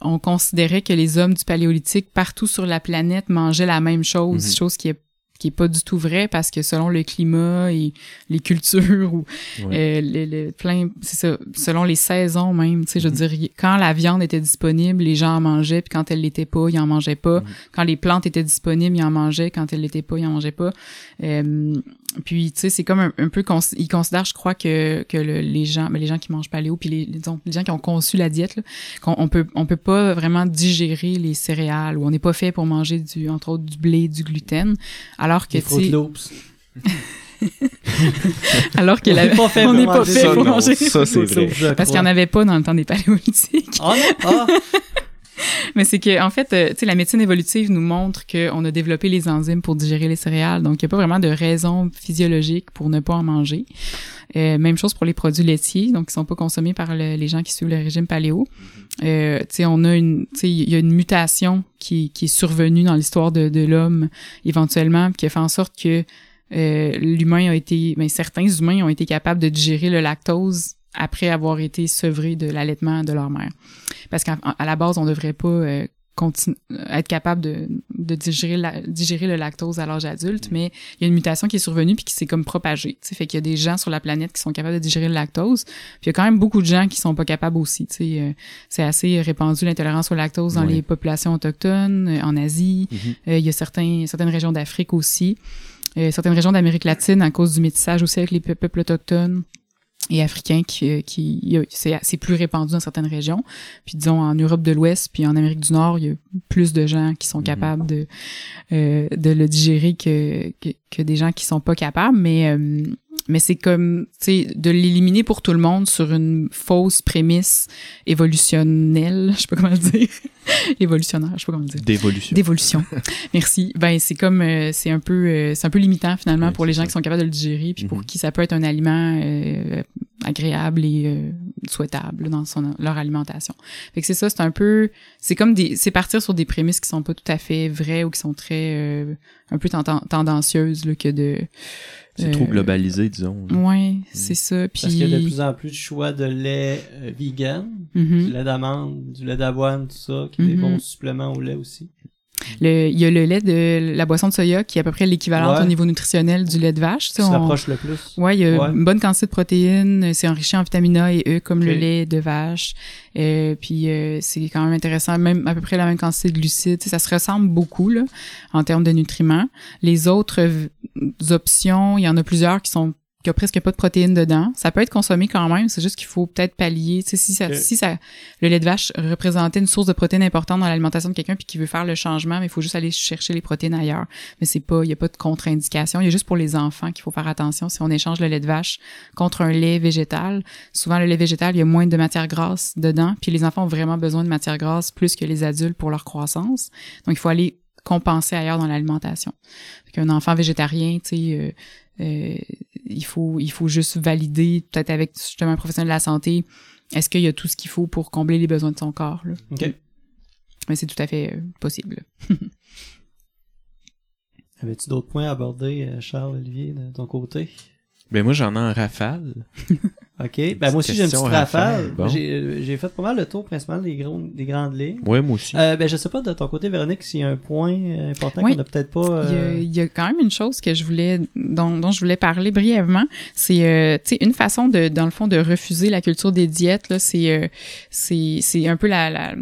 on considérait que les hommes du paléolithique partout sur la planète mangeaient la même chose, mhm. chose qui est qui est pas du tout vrai parce que selon le climat et les cultures ou euh, le, plein c'est ça selon les saisons même tu sais je veux mhm. dire quand la viande était disponible les gens en mangeaient puis quand elle l'était pas ils en mangeaient pas mhm. quand les plantes étaient disponibles ils en mangeaient quand elles l'étaient pas ils en mangeaient pas euh, puis tu sais c'est comme un, peu ils considèrent je crois que que les gens mais ben, les gens qui mangent paléo puis les, disons, les gens qui ont conçu la diète qu'on on peut on peut pas vraiment digérer les céréales ou on n'est pas fait pour manger du entre autres du blé du gluten alors que tu alors que on n'est pas fait on pour, pas fait pour manger ça c'est vrai. parce qu'il n'y en avait pas dans le temps des paléolithiques. Oh non? Mais c'est que, en fait, euh, tu sais, la médecine évolutive nous montre qu'on a développé les enzymes pour digérer les céréales. Donc, il n'y a pas vraiment de raison physiologique pour ne pas en manger. Euh, même chose pour les produits laitiers, donc qui sont pas consommés par les gens qui suivent le régime paléo. Euh, tu sais, on a une, tu sais, il y a une mutation qui, qui est survenue dans l'histoire de, de l'homme éventuellement, qui a fait en sorte que euh, l'humain a été, ben, certains humains ont été capables de digérer le lactose après avoir été sevrés de l'allaitement de leur mère. Parce qu'à la base, on devrait pas euh, continue, être capable de, de digérer, la, digérer le lactose à l'âge adulte, mais il y a une mutation qui est survenue puis qui s'est comme propagée. Fait qu'il y a des gens sur la planète qui sont capables de digérer le lactose, puis il y a quand même beaucoup de gens qui sont pas capables aussi. Euh, c'est assez répandu l'intolérance au lactose dans les populations autochtones, euh, en Asie. Mm-hmm. Euh, il y a certains, certaines régions d'Afrique aussi. Euh, certaines régions d'Amérique latine à cause du métissage aussi avec les peuples autochtones et africains qui, euh, qui c'est plus répandu dans certaines régions. Puis disons en Europe de l'Ouest puis en Amérique du Nord, il y a plus de gens qui sont mhm. capables de euh, de le digérer que, que, que des gens qui sont pas capables. Mais euh, mais c'est comme, tu sais, de l'éliminer pour tout le monde sur une fausse prémisse évolutionnelle, je sais pas comment le dire, évolutionnaire, je sais pas comment le dire. D'évolution. D'évolution. Merci. Ben c'est comme, euh, c'est un peu, euh, c'est un peu limitant finalement pour les gens qui sont capables de le digérer, puis pour mhm. qui ça peut être un aliment euh, agréable et souhaitable dans son leur alimentation. Fait que c'est ça, c'est un peu, c'est comme des, c'est partir sur des prémisses qui sont pas tout à fait vraies ou qui sont très un peu tendancieuses là, que de c'est trop euh, globalisé, disons. Ouais, mm. c'est ça. Puis... Parce qu'il y a de plus en plus de choix de lait euh, vegan, mm-hmm. du lait d'amande, du lait d'avoine, tout ça, qui est des mm-hmm. bons suppléments au lait aussi. Le, il y a le lait de la boisson de soya qui est à peu près l'équivalent au niveau nutritionnel du lait de vache. Ça s'approche le plus. Ouais, il y a une bonne quantité de protéines. C'est enrichi en vitamine A et E comme le lait de vache. Euh, puis euh, c'est quand même intéressant, même à peu près la même quantité de glucides. ça se ressemble beaucoup là, en termes de nutriments. Les autres options, il y en a plusieurs qui sont qu'il y a presque pas de protéines dedans. Ça peut être consommé quand même, c'est juste qu'il faut peut-être pallier. Tu sais, si ça, si ça, le lait de vache représentait une source de protéines importante dans l'alimentation de quelqu'un puis qui veut faire le changement, mais il faut juste aller chercher les protéines ailleurs. Mais c'est pas, il y a pas de contre-indication. Il y a juste pour les enfants qu'il faut faire attention. Si on échange le lait de vache contre un lait végétal, souvent le lait végétal, il y a moins de matière grasse dedans, puis les enfants ont vraiment besoin de matière grasse plus que les adultes pour leur croissance. Donc il faut aller compenser ailleurs dans l'alimentation. Un enfant végétarien, tu sais, euh, euh, il faut il faut juste valider peut-être avec justement un professionnel de la santé est-ce qu'il y a tout ce qu'il faut pour combler les besoins de son corps là? OK. Mais c'est tout à fait euh, possible. Avais-tu d'autres points à aborder, euh, Charles Olivier, de ton côté? Ben moi j'en ai un rafale. OK. Ben moi aussi j'ai une petite rafale. Euh, j'ai fait pas mal le tour principal des, gros, des grandes lignes. Ouais, moi aussi. Euh, ben je sais pas de ton côté Véronique s'il y a un point euh, important qu'on a peut-être pas euh, il, y a, quand même une chose que je voulais dont, dont je voulais parler brièvement, c'est euh, tu sais une façon de dans le fond de refuser la culture des diètes là, c'est c'est c'est un peu la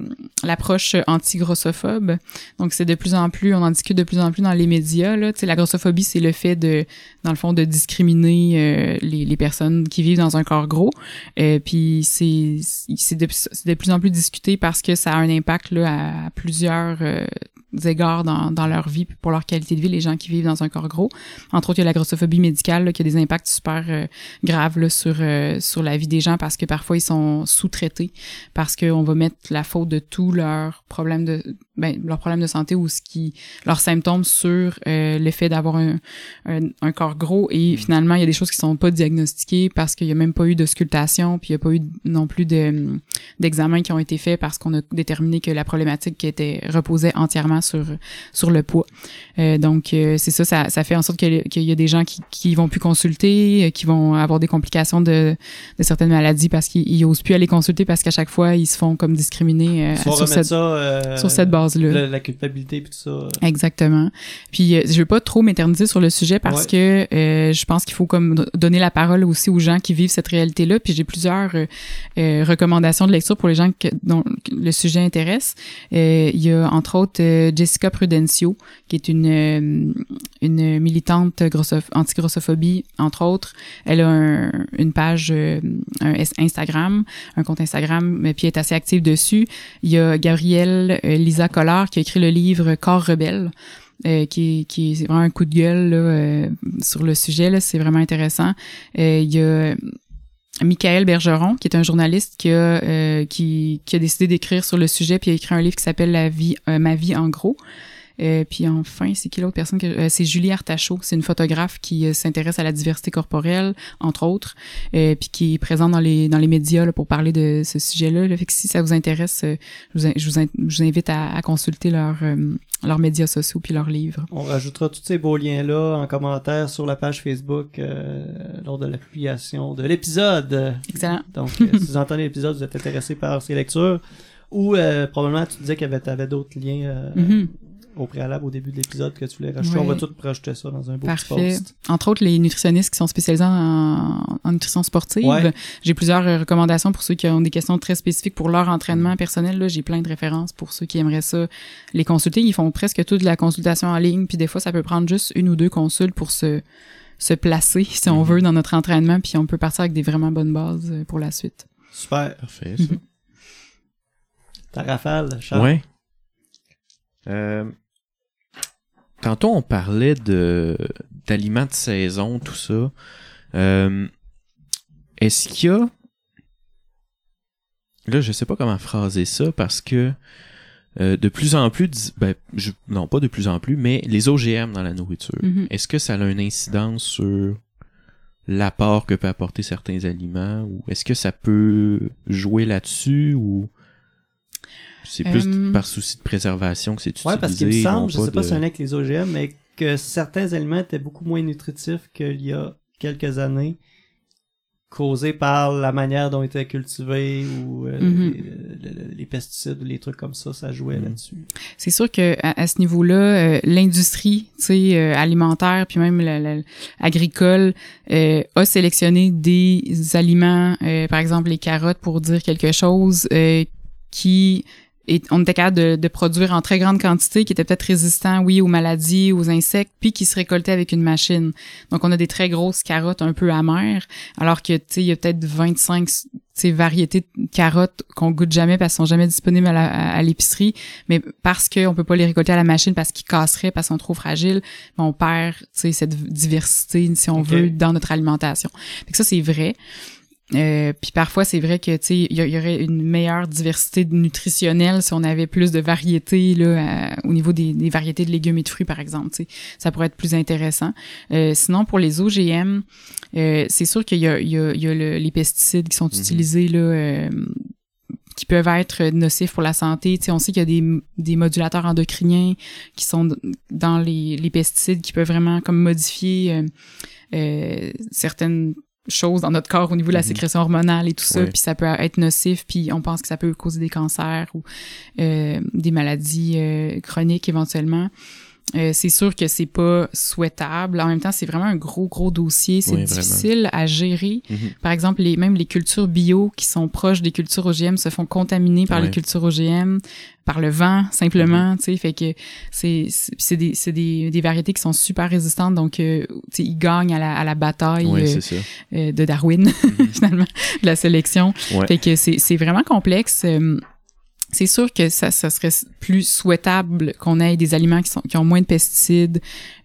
l'approche anti-grossophobe. Donc c'est de plus en plus on en discute de plus en plus dans les médias là, tu sais la grossophobie c'est le fait de dans le fond de discriminer les les personnes qui vivent dans un corps gros. Euh, puis c'est c'est de, de, plus en plus discuté parce que ça a un impact là, à plusieurs euh, égards dans, dans leur vie pour leur qualité de vie, les gens qui vivent dans un corps gros. Entre autres, il y a la grossophobie médicale qui a des impacts super euh, graves là, sur, euh, sur la vie des gens parce que parfois ils sont sous-traités, parce qu'on va mettre la faute de tous leurs problèmes de ben, leurs problèmes de santé ou ce qui leurs symptômes sur euh, l'effet d'avoir un, un, corps gros et mm. finalement il y a des choses qui sont pas diagnostiquées parce qu'il y a même pas eu de sculptation puis il y a pas eu non plus de d'examens qui ont été faits parce qu'on a déterminé que la problématique qui était reposait entièrement sur sur le poids. Euh, donc euh, c'est ça, ça, ça fait en sorte qu'il y a des gens qui qui vont plus consulter, euh, qui vont avoir des complications de, de certaines maladies parce qu'ils osent plus aller consulter parce qu'à chaque fois ils se font comme discriminer sur cette sur cette base La, culpabilité puis tout ça. Exactement. Puis je veux pas trop m'éterniser sur le sujet parce que je pense qu'il faut comme donner la parole aussi aux gens qui vivent cette réalité là. Puis j'ai plusieurs recommandations de lecture pour les gens que, dont le sujet intéresse. il y a entre autres Jessica Prudencio, qui est une, euh, une militante anti-grossophobie, entre autres. Elle a une page euh, un Instagram, un compte Instagram, puis elle est assez active dessus. Il y a Gabrielle euh, Lisa Qui a écrit le livre Corps rebelle. qui, qui est vraiment un coup de gueule sur le sujet. C'est vraiment intéressant. il y a Michael Bergeron, qui est un journaliste qui a, décidé d'écrire sur le sujet, puis a écrit un livre qui s'appelle La vie, Ma vie en gros. Euh, puis enfin, c'est qui l'autre personne que euh, c'est Julie Artachot, c'est une photographe qui euh, s'intéresse à la diversité corporelle entre autres, puis qui est présente dans les dans les médias pour parler de ce sujet-là. Fait que si ça vous intéresse, je vous, je vous, invite à, à consulter leur leurs médias sociaux puis leurs livres. On rajoutera tous ces beaux liens-là en commentaire sur la page Facebook lors de la publication de l'épisode. Excellent. Donc, si vous entendez l'épisode, vous êtes intéressé par ces lectures, Ou euh, probablement tu disais qu'il y avait, avais d'autres liens euh, Mhm. Au préalable au début de l'épisode que tu voulais rajouter. Ouais. On va tout projeter ça dans un beau petit Parfait. post. Entre autres, les nutritionnistes qui sont spécialisés en, en nutrition sportive. Ouais. J'ai plusieurs euh, recommandations pour ceux qui ont des questions très spécifiques pour leur entraînement personnel. Là, j'ai plein de références pour ceux qui aimeraient ça. Les consulter, ils font presque toute la consultation en ligne, puis des fois, ça peut prendre juste une ou deux consultes pour se se placer, si on Mhm. veut, dans notre entraînement, puis on peut partir avec des vraiment bonnes bases euh, pour la suite. Super. Parfait, ça. Ta rafale, Charles. Ouais. Euh, tantôt, on parlait de d'aliments de saison, tout ça. Euh, Est-ce qu'il y a... Là, je sais pas comment phraser ça parce que euh, de plus en plus... Ben, je- non, pas de plus en plus, mais les OGM dans la nourriture. Mhm. Est-ce que ça a une incidence sur l'apport que peut apporter certains aliments ou est-ce que ça peut jouer là-dessus ou c'est plus Euh, par souci de préservation que c'est utilisé Ouais, parce qu'il me semble, je sais pas de- si c'est un lien avec les OGM, mais que certains aliments étaient beaucoup moins nutritifs qu'il y a quelques années, causés par la manière dont ils étaient cultivés ou euh, Mhm. les, les- les pesticides ou les trucs comme ça, ça jouait Mhm. là-dessus. C'est sûr que à, à ce niveau-là, euh, l'industrie, tu sais, euh, alimentaire, puis même la- la- agricole, euh, a sélectionné des aliments, euh, par exemple les carottes, pour dire quelque chose, euh, qui est, on était capable de, de produire en très grande quantité, qui était peut-être résistant, oui, aux maladies, aux insectes, puis qui se récoltait avec une machine. Donc, on a des très grosses carottes un peu amères, alors que, tu sais, il y a peut-être 25 tu sais, variétés de carottes qu'on goûte jamais parce qu'elles sont jamais disponibles à l'épicerie mais parce qu'on peut pas les récolter à la machine parce qu'ils casseraient parce qu'ils sont trop fragiles, ben, on perd tu sais, cette diversité, si on veut, dans notre alimentation. Fait que ça, c'est vrai. Euh, puis parfois, c'est vrai que tu sais, il y, aurait une meilleure diversité nutritionnelle si on avait plus de variétés là, à- au niveau des, des variétés de légumes et de fruits, par exemple. tu sais. Ça pourrait être plus intéressant. Euh, sinon, pour les OGM, euh, c'est sûr qu'il y a, il y a, y a le- les pesticides qui sont Mhm. utilisés là. euh, qui peuvent être nocifs pour la santé. Tu sais, on sait qu'il y a des, des modulateurs endocriniens qui sont dans les, les pesticides qui peuvent vraiment comme modifier euh, euh, certaines choses dans notre corps au niveau de la Mhm. sécrétion hormonale et tout ça, puis ça peut être nocif, puis on pense que ça peut causer des cancers ou euh, des maladies euh, chroniques éventuellement. Euh, c'est sûr que c'est pas souhaitable. En même temps, c'est vraiment un gros, gros dossier. C'est Oui, vraiment. difficile à gérer. Mhm. Par exemple, les, même les cultures bio qui sont proches des cultures OGM se font contaminer par les cultures OGM, par le vent, simplement, tu sais, fait que c'est c'est des, c'est des, des variétés qui sont super résistantes, donc, euh, tu sais, ils gagnent à la, à la bataille Ouais, euh, euh, de Darwin, Mhm. finalement, de la sélection. Ouais. Fait que c'est c'est vraiment complexe. C'est sûr que ça, ça serait plus souhaitable qu'on ait des aliments qui sont qui ont moins de pesticides,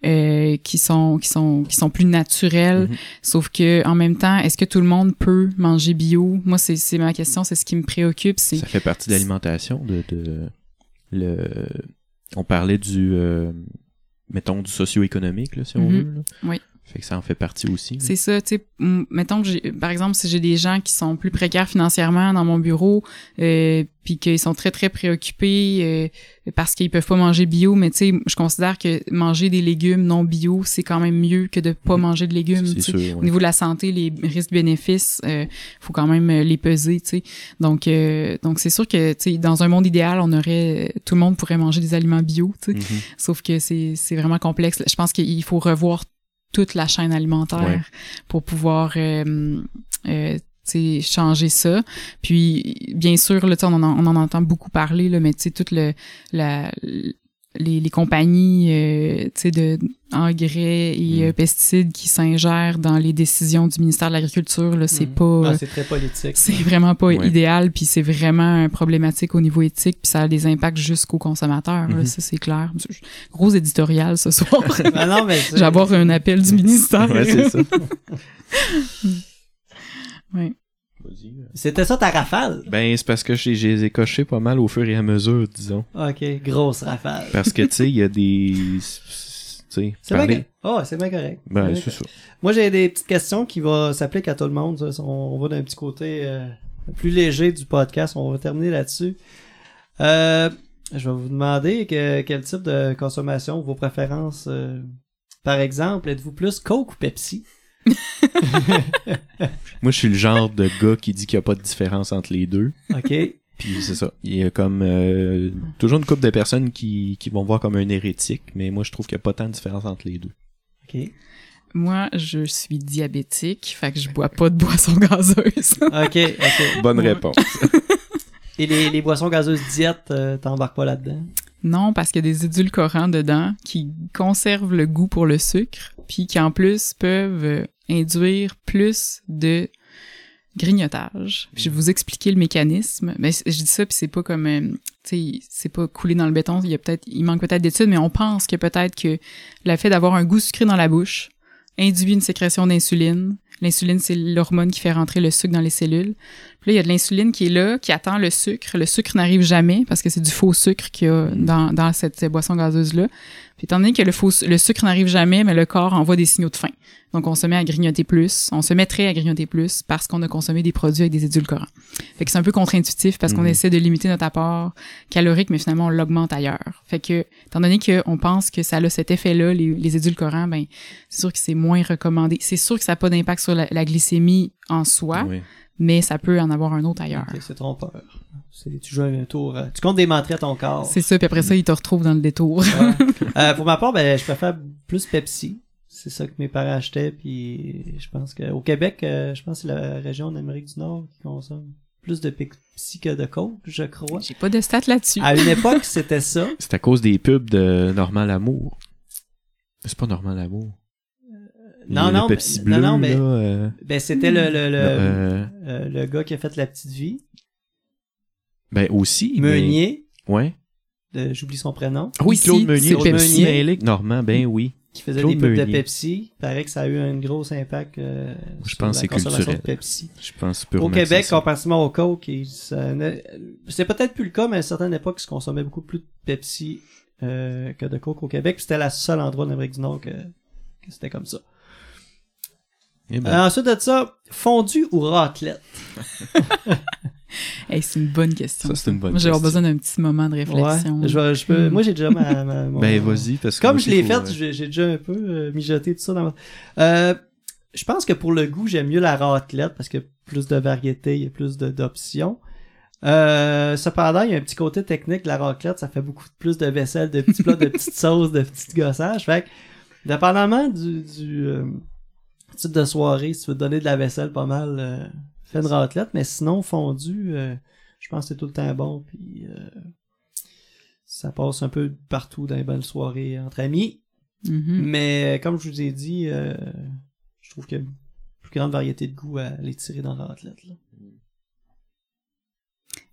euh, qui sont qui sont qui sont plus naturels. Mhm. Sauf que en même temps, est-ce que tout le monde peut manger bio? Moi, c'est c'est ma question, c'est ce qui me préoccupe. Ça fait partie de l'alimentation de, de le on parlait du euh, mettons du socio-économique là si on Mhm. veut là. Oui. Fait que ça en fait partie aussi. C'est ça, tu sais, mettons que j'ai, par exemple, si j'ai des gens qui sont plus précaires financièrement dans mon bureau, euh, puis qu'ils sont très, très préoccupés euh, parce qu'ils peuvent pas manger bio, mais tu sais, je considère que manger des légumes non bio, c'est quand même mieux que de pas Mhm. manger de légumes. Sûr. Au niveau de la santé, les risques-bénéfices, euh, faut quand même euh, les peser, tu sais. Donc, euh, donc c'est sûr que, tu sais, dans un monde idéal, on aurait, tout le monde pourrait manger des aliments bio, tu sais. Mhm. Sauf que c'est c'est vraiment complexe. Je pense qu'il faut revoir toute la chaîne alimentaire Ouais. pour pouvoir euh, euh, tu sais, changer ça. Puis bien sûr, là, on, en, on en entend beaucoup parler, là, mais tu sais, toute le, la, les, les compagnies euh, tu sais, de engrais et Mm. euh, pesticides qui s'ingèrent dans les décisions du ministère de l'Agriculture, là, c'est Mhm. pas... Ah, c'est très politique. c'est vraiment pas Ouais. idéal, puis c'est vraiment problématique au niveau éthique, puis ça a des impacts jusqu'aux consommateurs, là, Mhm. ça c'est clair. Gros éditorial ce soir. Ah non, mais vais avoir un appel du ministère. Ouais, c'est ça. Ouais. Vas-y, euh. C'était ça ta rafale? Ben, c'est parce que j'ai j'ai les ai cochés pas mal au fur et à mesure, disons. Ok, grosse rafale. Parce que, tu sais, il y a des... Tu sais, C'est bien, oh, c'est bien correct. Ben, bien c'est correct. Moi, j'ai des petites questions qui vont s'appliquer à tout le monde. ça. On, on va d'un petit côté euh, plus léger du podcast. On va terminer là-dessus. Euh, je vais vous demander que- quel type de consommation, vos préférences. euh, par exemple, êtes-vous plus Coke ou Pepsi? Moi, je suis le genre de gars qui dit qu'il n'y a pas de différence entre les deux. OK. Puis c'est ça. Il y a comme euh, toujours une couple de personnes qui, qui vont voir comme un hérétique, mais moi je trouve qu'il n'y a pas tant de différence entre les deux. OK. Moi, je suis diabétique, fait que je bois pas de boissons gazeuses. OK, OK. Bonne Ouais. réponse. Et les, les boissons gazeuses diète, euh, t'embarques pas là-dedans? Non, parce qu'il y a des édulcorants dedans qui conservent le goût pour le sucre, puis qui en plus peuvent induire plus de grignotage. Puis je vais vous expliquer le mécanisme. Mais je dis ça, puis c'est pas comme, euh, tu sais, c'est pas coulé dans le béton. Il y a peut-être, il manque peut-être d'études, mais on pense que peut-être que le fait d'avoir un goût sucré dans la bouche induit une sécrétion d'insuline. L'insuline, c'est l'hormone qui fait rentrer le sucre dans les cellules. Puis là, il y a de l'insuline qui est là, qui attend le sucre. Le sucre n'arrive jamais parce que c'est du faux sucre qu'il y a dans, dans cette boisson gazeuse-là. Puis étant donné que le, faux, le sucre n'arrive jamais, mais le corps envoie des signaux de faim. Donc, on se met à grignoter plus. On se mettrait à grignoter plus parce qu'on a consommé des produits avec des édulcorants. Fait que c'est un peu contre-intuitif parce qu'on Mhm. essaie de limiter notre apport calorique, mais finalement, on l'augmente ailleurs. Fait que, étant donné qu'on pense que ça a cet effet-là, les, les édulcorants, ben, c'est sûr que c'est moins recommandé. C'est sûr que ça n'a pas d'impact sur la, la glycémie en soi, Oui. mais ça peut en avoir un autre ailleurs. C'est trompeur. C'est, tu joues un tour. euh, tu comptes des menteries à ton corps. C'est ça, puis après ça, il te retrouve dans le détour. Ouais. Euh, pour ma part, ben, je préfère plus Pepsi. C'est ça que mes parents achetaient, puis je pense que au Québec, euh, je pense que c'est la région d'Amérique du Nord qui consomme plus de Pepsi que de Coke, je crois. J'ai pas de stats là-dessus. À une époque, c'était ça. C'est à cause des pubs de Normal Amour. C'est pas Normal Amour. Non, Le non, Pepsi mais- bleu, non, non, mais- là, euh, Ben, c'était le, le, le, euh, euh, le gars qui a fait La Petite Vie, ben aussi. mais- Meunier, Ouais. j'oublie son prénom, Oui, Ici, Claude Meunier. c'est Pepsi. Meunier. Normand, ben oui. qui faisait Claude des pubs de. Pepsi. Paraît que ça a eu un gros impact Je sur pense la consommation culturel. de Pepsi. Je pense Au Québec, comparativement au Coke, il- c'est peut-être plus le cas, mais à une certaine époque, il se consommait beaucoup plus de Pepsi que de Coke au Québec. C'était le seul endroit en Amérique du Nord que, que c'était comme ça. Eh ben, Euh, ensuite de ça, fondu ou raclette? Hey, c'est une bonne question. Ça, c'est une bonne Moi, j'ai besoin d'un petit moment de réflexion. Ouais, je, vais- je peux, moi j'ai déjà ma, ma- mon- ben vas-y, parce que. Comme je l'ai faut, fait, euh, j'ai j'ai déjà un peu euh, mijoté tout ça dans ma... Euh, je pense que pour le goût, j'aime mieux la raclette parce qu'il y a plus de variété, il y a plus de- d'options. Euh, cependant, il y a un petit côté technique de la raclette, ça fait beaucoup plus de vaisselle, de petits plats, de petites sauces, de petits gossages. Fait que, dépendamment du, du euh, type de soirée, si tu veux te donner de la vaisselle pas mal, euh, fais une raclette, mais sinon, fondu, euh, je pense que c'est tout le temps bon, puis euh, ça passe un peu partout dans les belles soirées entre amis. Mhm. Mais comme je vous ai dit, euh, je trouve qu'il y a une plus grande variété de goût à les tirer dans la raclette. Là.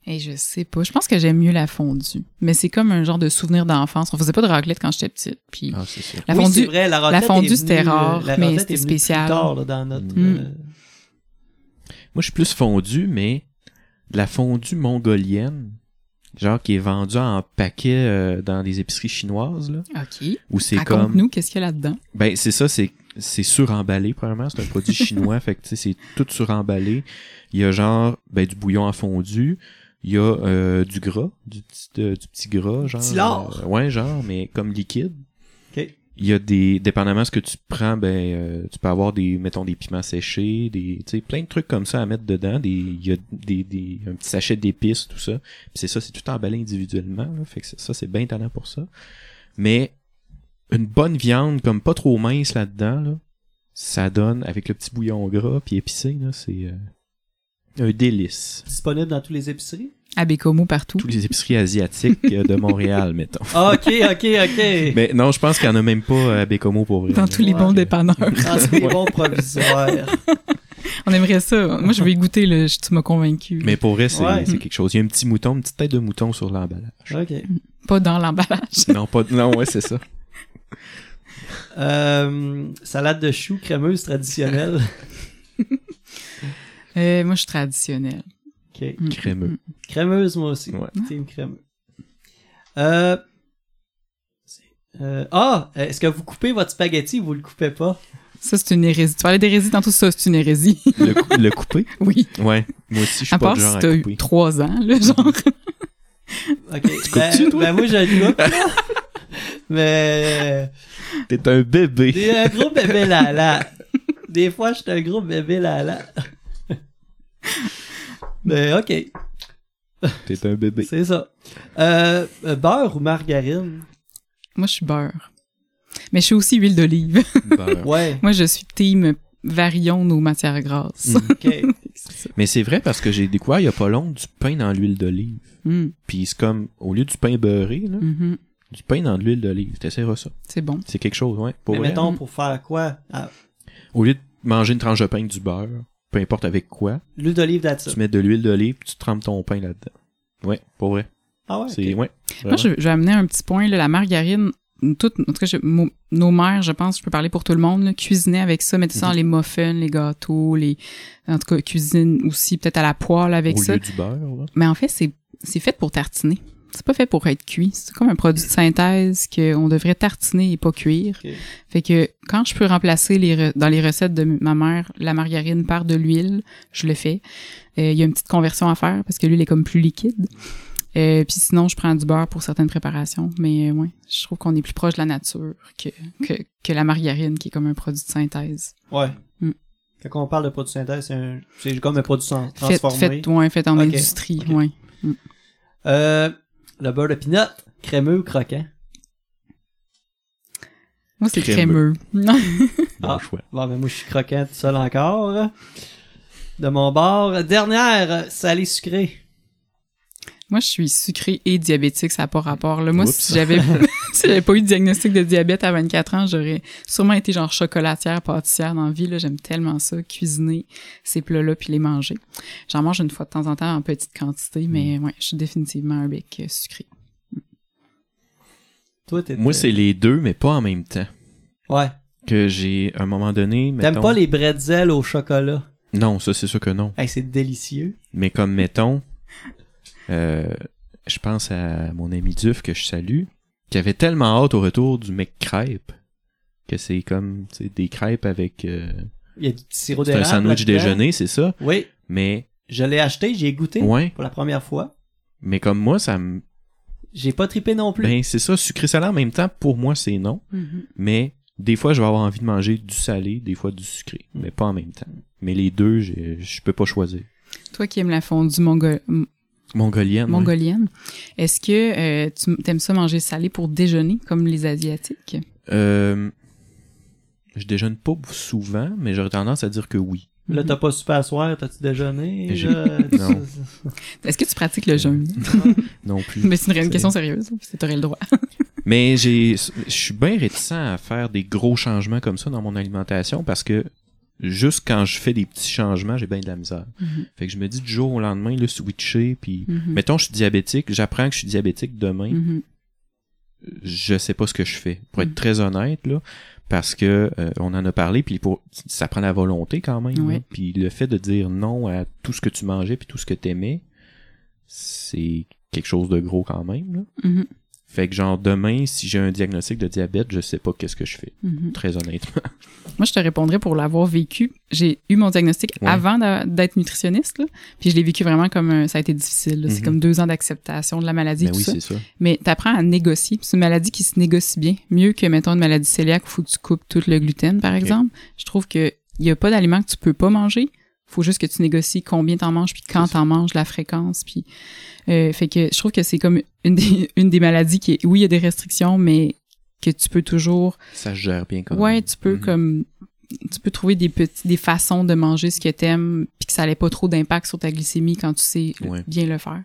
Hey, je sais pas. Je pense que j'aime mieux la fondue. Mais c'est comme un genre de souvenir d'enfance. On faisait pas de raclette quand j'étais petite. Puis Ah, la fondue, vrai, la, fondue, c'était euh, rare, la mais c'était spécial. Plus tard, là, dans notre. Mm. euh, Moi, je suis plus fondu, mais la fondue mongolienne, genre qui est vendue en paquet euh, dans des épiceries chinoises, là, OK. où c'est comme... Raconte-nous qu'est-ce qu'il y a là-dedans? Ben, c'est ça, c'est c'est suremballé, premièrement. C'est un produit chinois, fait que, tu sais, c'est tout suremballé. Il y a genre, ben, du bouillon en fondu. Il y a euh, du gras, du petit, euh, du petit gras, genre. Petit lard. euh, ouais, genre, mais comme liquide. Ok. Il y a des, dépendamment de ce que tu prends, ben, euh, tu peux avoir des, mettons, des piments séchés, des, tu sais, plein de trucs comme ça à mettre dedans. Des, il y a des, des, un petit sachet d'épices, tout ça. Puis c'est ça, c'est tout emballé individuellement, là. Fait que ça, ça, c'est bien talent pour ça. Mais, une bonne viande, comme pas trop mince là-dedans, là, ça donne, avec le petit bouillon gras puis épicé, là, c'est, euh, un délice. Disponible dans tous les épiceries? À Bécomo partout. Tous les épiceries asiatiques euh, de Montréal, mettons. Ah, ok, ok, ok. Mais non, je pense qu'il y en a même pas à Bécomo pour vrai. Dans tous les bons dépanneurs. Ah, c'est des bons provisoires. On aimerait ça. Moi, je vais y goûter, là. Je- Tu m'as convaincu. Mais pour vrai, c'est Ouais. c'est quelque chose. Il y a un petit mouton, une petite tête de mouton sur l'emballage. Ok. Pas dans l'emballage. non, pas, non, ouais, c'est ça. Euh, salade de choux crémeuse traditionnelle. Euh, moi, je suis traditionnelle. Ok. Mm. Crémeux. Crémeuse, moi aussi. Ouais. Team crémeux. Euh... euh, Ah! Est-ce que vous coupez votre spaghetti ou vous le coupez pas? Ça, c'est une hérésie. Tu parlais d'hérésie tantôt, ça, c'est une hérésie. Le, cou- le couper? oui. Ouais. Moi aussi, je suis À pas part si genre à t'as eu couper. trois ans, là, genre. Ok. ben, toi? ben, moi, je le coupe. là. Mais... T'es un bébé. T'es un gros bébé lala. Des fois, je suis un gros bébé lala. Mais ok. T'es un bébé. C'est ça. Euh, beurre ou margarine? Moi, je suis beurre. Mais je suis aussi huile d'olive. Beurre. Ouais. Moi, je suis team varions nos matières grasses. Mm. OK. Mais c'est vrai parce que j'ai découvert il y a pas long du pain dans l'huile d'olive. Mm, Puis c'est comme, au lieu du pain beurré, là, mhm. du pain dans de l'huile d'olive. T'essaieras ça. C'est bon. C'est quelque chose, ouais. Pour Mais vrai. mettons, pour faire quoi? Ah, Au lieu de manger une tranche de pain avec du beurre, peu importe avec quoi, L'huile d'olive d'attitude. tu mets de l'huile d'olive puis tu trempes ton pain là-dedans. Ouais, pour vrai. Ah ouais? C'est, ok. ouais. Moi, je, je vais amener un petit point, là, la margarine. Toute, en tout cas, je- mo- nos mères, je pense, je peux parler pour tout le monde, là, cuisinaient avec ça, mettaient ça dans les muffins, les gâteaux, les, en tout cas, cuisine aussi peut-être à la poêle avec Au ça. lieu du beurre, là. Mais en fait, c'est, c'est fait pour tartiner. C'est pas fait pour être cuit. C'est comme un produit de synthèse qu'on devrait tartiner et pas cuire. Fait que quand je peux remplacer les dans les recettes de ma mère la margarine par de l'huile, je le fais. Euh, Il y a une petite conversion à faire parce que l'huile est comme plus liquide. Euh, puis sinon, je prends du beurre pour certaines préparations. Mais euh, ouais, je trouve qu'on est plus proche de la nature que, que, que la margarine qui est comme un produit de synthèse. Ouais. Mm. Quand on parle de produit de synthèse, c'est, comme un produit transformé. fait, ouais, fait en industrie, ouais. Euh, le beurre de pinot, crémeux ou croquant? Moi, c'est Crémeux. crémeux. Bon Ah. choix. Bon, mais moi, je suis croquant tout seul encore. De mon bord. Dernière, salé sucré. Moi, je suis sucrée et diabétique, ça n'a pas rapport. Là. Moi, Oups. si j'avais si j'avais pas eu de diagnostic de diabète à 24 ans, j'aurais sûrement été genre chocolatière, pâtissière dans la vie. Là. J'aime tellement ça, cuisiner ces plats-là puis les manger. J'en mange une fois de temps en temps en petite quantité, mais ouais, je suis définitivement un bec euh, sucré. Toi, t'es. Moi, c'est les deux, mais pas en même temps. Ouais. Que j'ai, à un moment donné, T'aimes mettons... pas les bretzels au chocolat? Non, ça, c'est sûr que non. Hey, c'est délicieux. Mais comme, mettons, euh, je pense à mon ami Duf que je salue, qui avait tellement hâte au retour du mec crêpe que c'est comme, des crêpes avec... euh, Il y a du sirop c'est un d'érable. sandwich déjeuner, c'est ça. Oui. Mais, Je l'ai acheté, j'ai goûté ouais, pour la première fois. mais comme moi, ça me... J'ai pas trippé non plus. Ben, c'est ça, sucré salé en même temps, pour moi, c'est non. Mais des fois, je vais avoir envie de manger du salé, des fois du sucré, Mm. mais pas en même temps. Mais les deux, je peux pas choisir. Toi qui aimes la fondue mongo- Mongolienne. mongolienne, est-ce que euh, tu aimes ça manger salé pour déjeuner, comme les Asiatiques? Euh, je déjeune pas souvent, mais j'aurais tendance à dire que oui. Là, t'as pas super soir, t'as-tu déjeuné? Là? Non. Est-ce que tu pratiques le jeûne? Non plus. Mais c'est une, une C'est- question sérieuse, tu aurais le droit. Mais j'ai, je suis bien réticent à faire des gros changements comme ça dans mon alimentation parce que juste quand je fais des petits changements, j'ai bien de la misère. Mhm. Fait que je me dis du jour au lendemain, le switcher, puis Mhm. mettons je suis diabétique, j'apprends que je suis diabétique demain, Mhm. je sais pas ce que je fais. Pour être très honnête là, parce que euh, on en a parlé, puis pour ça prend la volonté quand même. Ouais. là. Puis le fait de dire non à tout ce que tu mangeais puis tout ce que t'aimais, c'est quelque chose de gros quand même. Là. Fait que genre demain, si j'ai un diagnostic de diabète, je sais pas qu'est-ce que je fais. Mhm. Très honnêtement. Moi, je te répondrais pour l'avoir vécu. J'ai eu mon diagnostic Ouais. avant d'être nutritionniste, là. puis je l'ai vécu vraiment comme un- ça a été difficile. C'est Mhm. comme deux ans d'acceptation de la maladie, Ben tout oui, ça. c'est ça. Mais t'apprends à négocier. C'est une maladie qui se négocie bien, mieux que mettons une maladie cœliaque où faut que tu coupes tout le gluten, par exemple. Je trouve que il y a pas d'aliments que tu peux pas manger. Faut juste que tu négocies combien t'en manges, puis quand t'en manges, la fréquence, puis euh, fait que je trouve que c'est comme une des, une des maladies qui est, oui, il y a des restrictions, mais que tu peux toujours Ça gère bien quand Ouais, même. tu peux Mhm. comme tu peux trouver des petits des façons de manger ce que t'aimes puis que ça n'ait pas trop d'impact sur ta glycémie quand tu sais Ouais. bien le faire.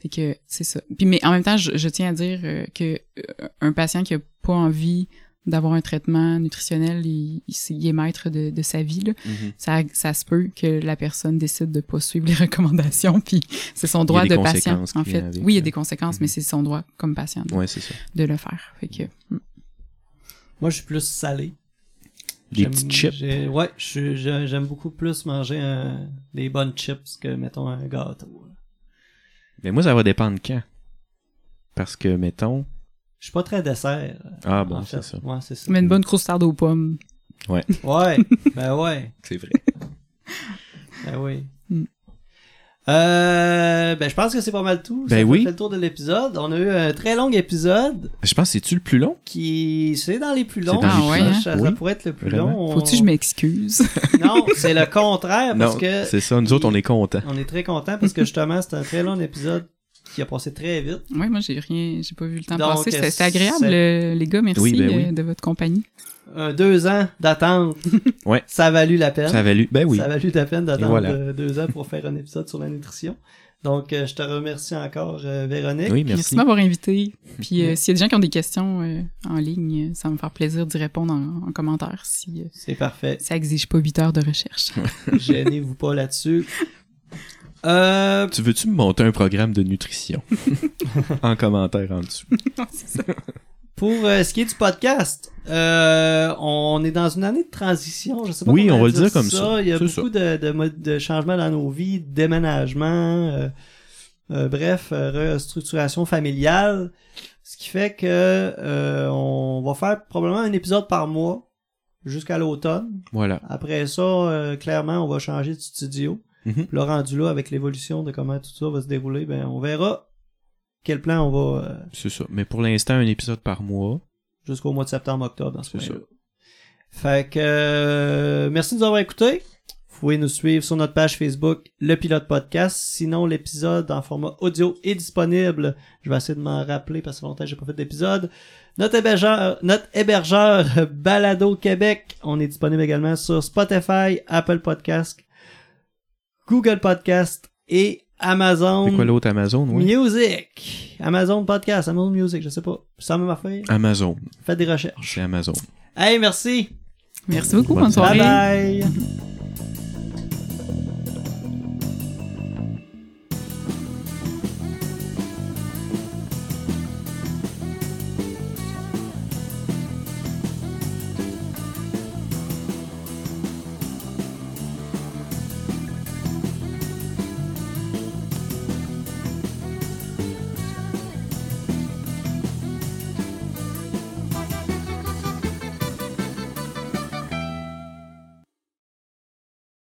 Fait que c'est ça. Puis mais en même temps, je, je tiens à dire euh, que euh, un patient qui a pas envie d'avoir un traitement nutritionnel, il, il, il est maître de, de sa vie là. Mhm. Ça, ça se peut que la personne décide de pas suivre les recommandations puis c'est son droit de patient en fait. avec, oui, il y a des conséquences mais Mhm. c'est son droit comme patient de, Ouais, c'est ça. de le faire. Fait que mm. Moi, je suis plus salé. Des J'aime- petits chips. Ouais, j'aime beaucoup plus manger un- des bonnes chips que, mettons, un gâteau. Mais moi, ça va dépendre quand. Parce que, mettons. Je suis pas très dessert. Ah en bon, fait. c'est ça. Ouais, c'est ça. mais une bonne croustarde aux pommes. Ouais, ben ouais. C'est vrai. Ben oui. Mm. Euh, ben, je pense que c'est pas mal tout. Ben Ça oui. fait le tour de l'épisode. On a eu un très long épisode Je pense que c'est-tu le plus long? qui, c'est dans les plus C'est longs. dans les Ça, plus longs. ça, Oui. ça pourrait être le plus Vraiment. long. On- Faut-tu que je m'excuse? Non, c'est le contraire parce non, que c'est ça. Nous autres, on est contents. on est très contents parce que justement, c'est un très long épisode qui a passé très vite. Oui, moi, j'ai rien, j'ai pas vu le temps Donc, passer. C'était agréable, les gars. Merci Oui, ben oui. euh, de votre compagnie. Un deux ans d'attente. Ouais. Ça a valu la peine. Ça a valu. Ben oui. Ça a valu la peine d'attendre voilà. euh, deux ans pour faire un épisode sur la nutrition. Donc, euh, je te remercie encore, euh, Véronique. Oui, Merci merci. de m'avoir invité. Puis, euh, s'il y a des gens qui ont des questions euh, en ligne, ça va me faire plaisir d'y répondre en, en commentaire si euh, C'est parfait. ça exige pas 8 heures de recherche. Gênez-vous pas là-dessus. Euh, Tu veux-tu me monter un programme de nutrition? en commentaire en dessous. Ça. pour euh, ce qui est du podcast, euh, on est dans une année de transition. Je sais pas Oui, on va le dire comme ça. ça. Il y a beaucoup de, de, changements dans nos vies, déménagement, euh, euh, bref, restructuration familiale. Ce qui fait que euh, on va faire probablement un épisode par mois jusqu'à l'automne. Voilà. Après ça, clairement, on va changer de studio. Mhm. Puis Là, rendu là, avec l'évolution de comment tout ça va se dérouler, ben on verra quel plan on va euh, C'est ça. Mais pour l'instant, un épisode par mois. jusqu'au mois de septembre-octobre dans ce C'est point Fait que euh, merci de nous avoir écoutés. Vous pouvez nous suivre sur notre page Facebook, le pilote podcast. Sinon, l'épisode en format audio est disponible. Je vais essayer de m'en rappeler parce que longtemps j'ai pas fait d'épisode. Notre hébergeur, notre hébergeur Balado Québec, on est disponible également sur Spotify, Apple Podcast, Google Podcast et Amazon C'est quoi l'autre Amazon, oui? Music. Amazon Podcast, Amazon Music, je sais pas. C'est la même affaire. Amazon. Faites des recherches. C'est Amazon. Hey, merci. Merci beaucoup. Bonne Bonne soirée. Bye bye.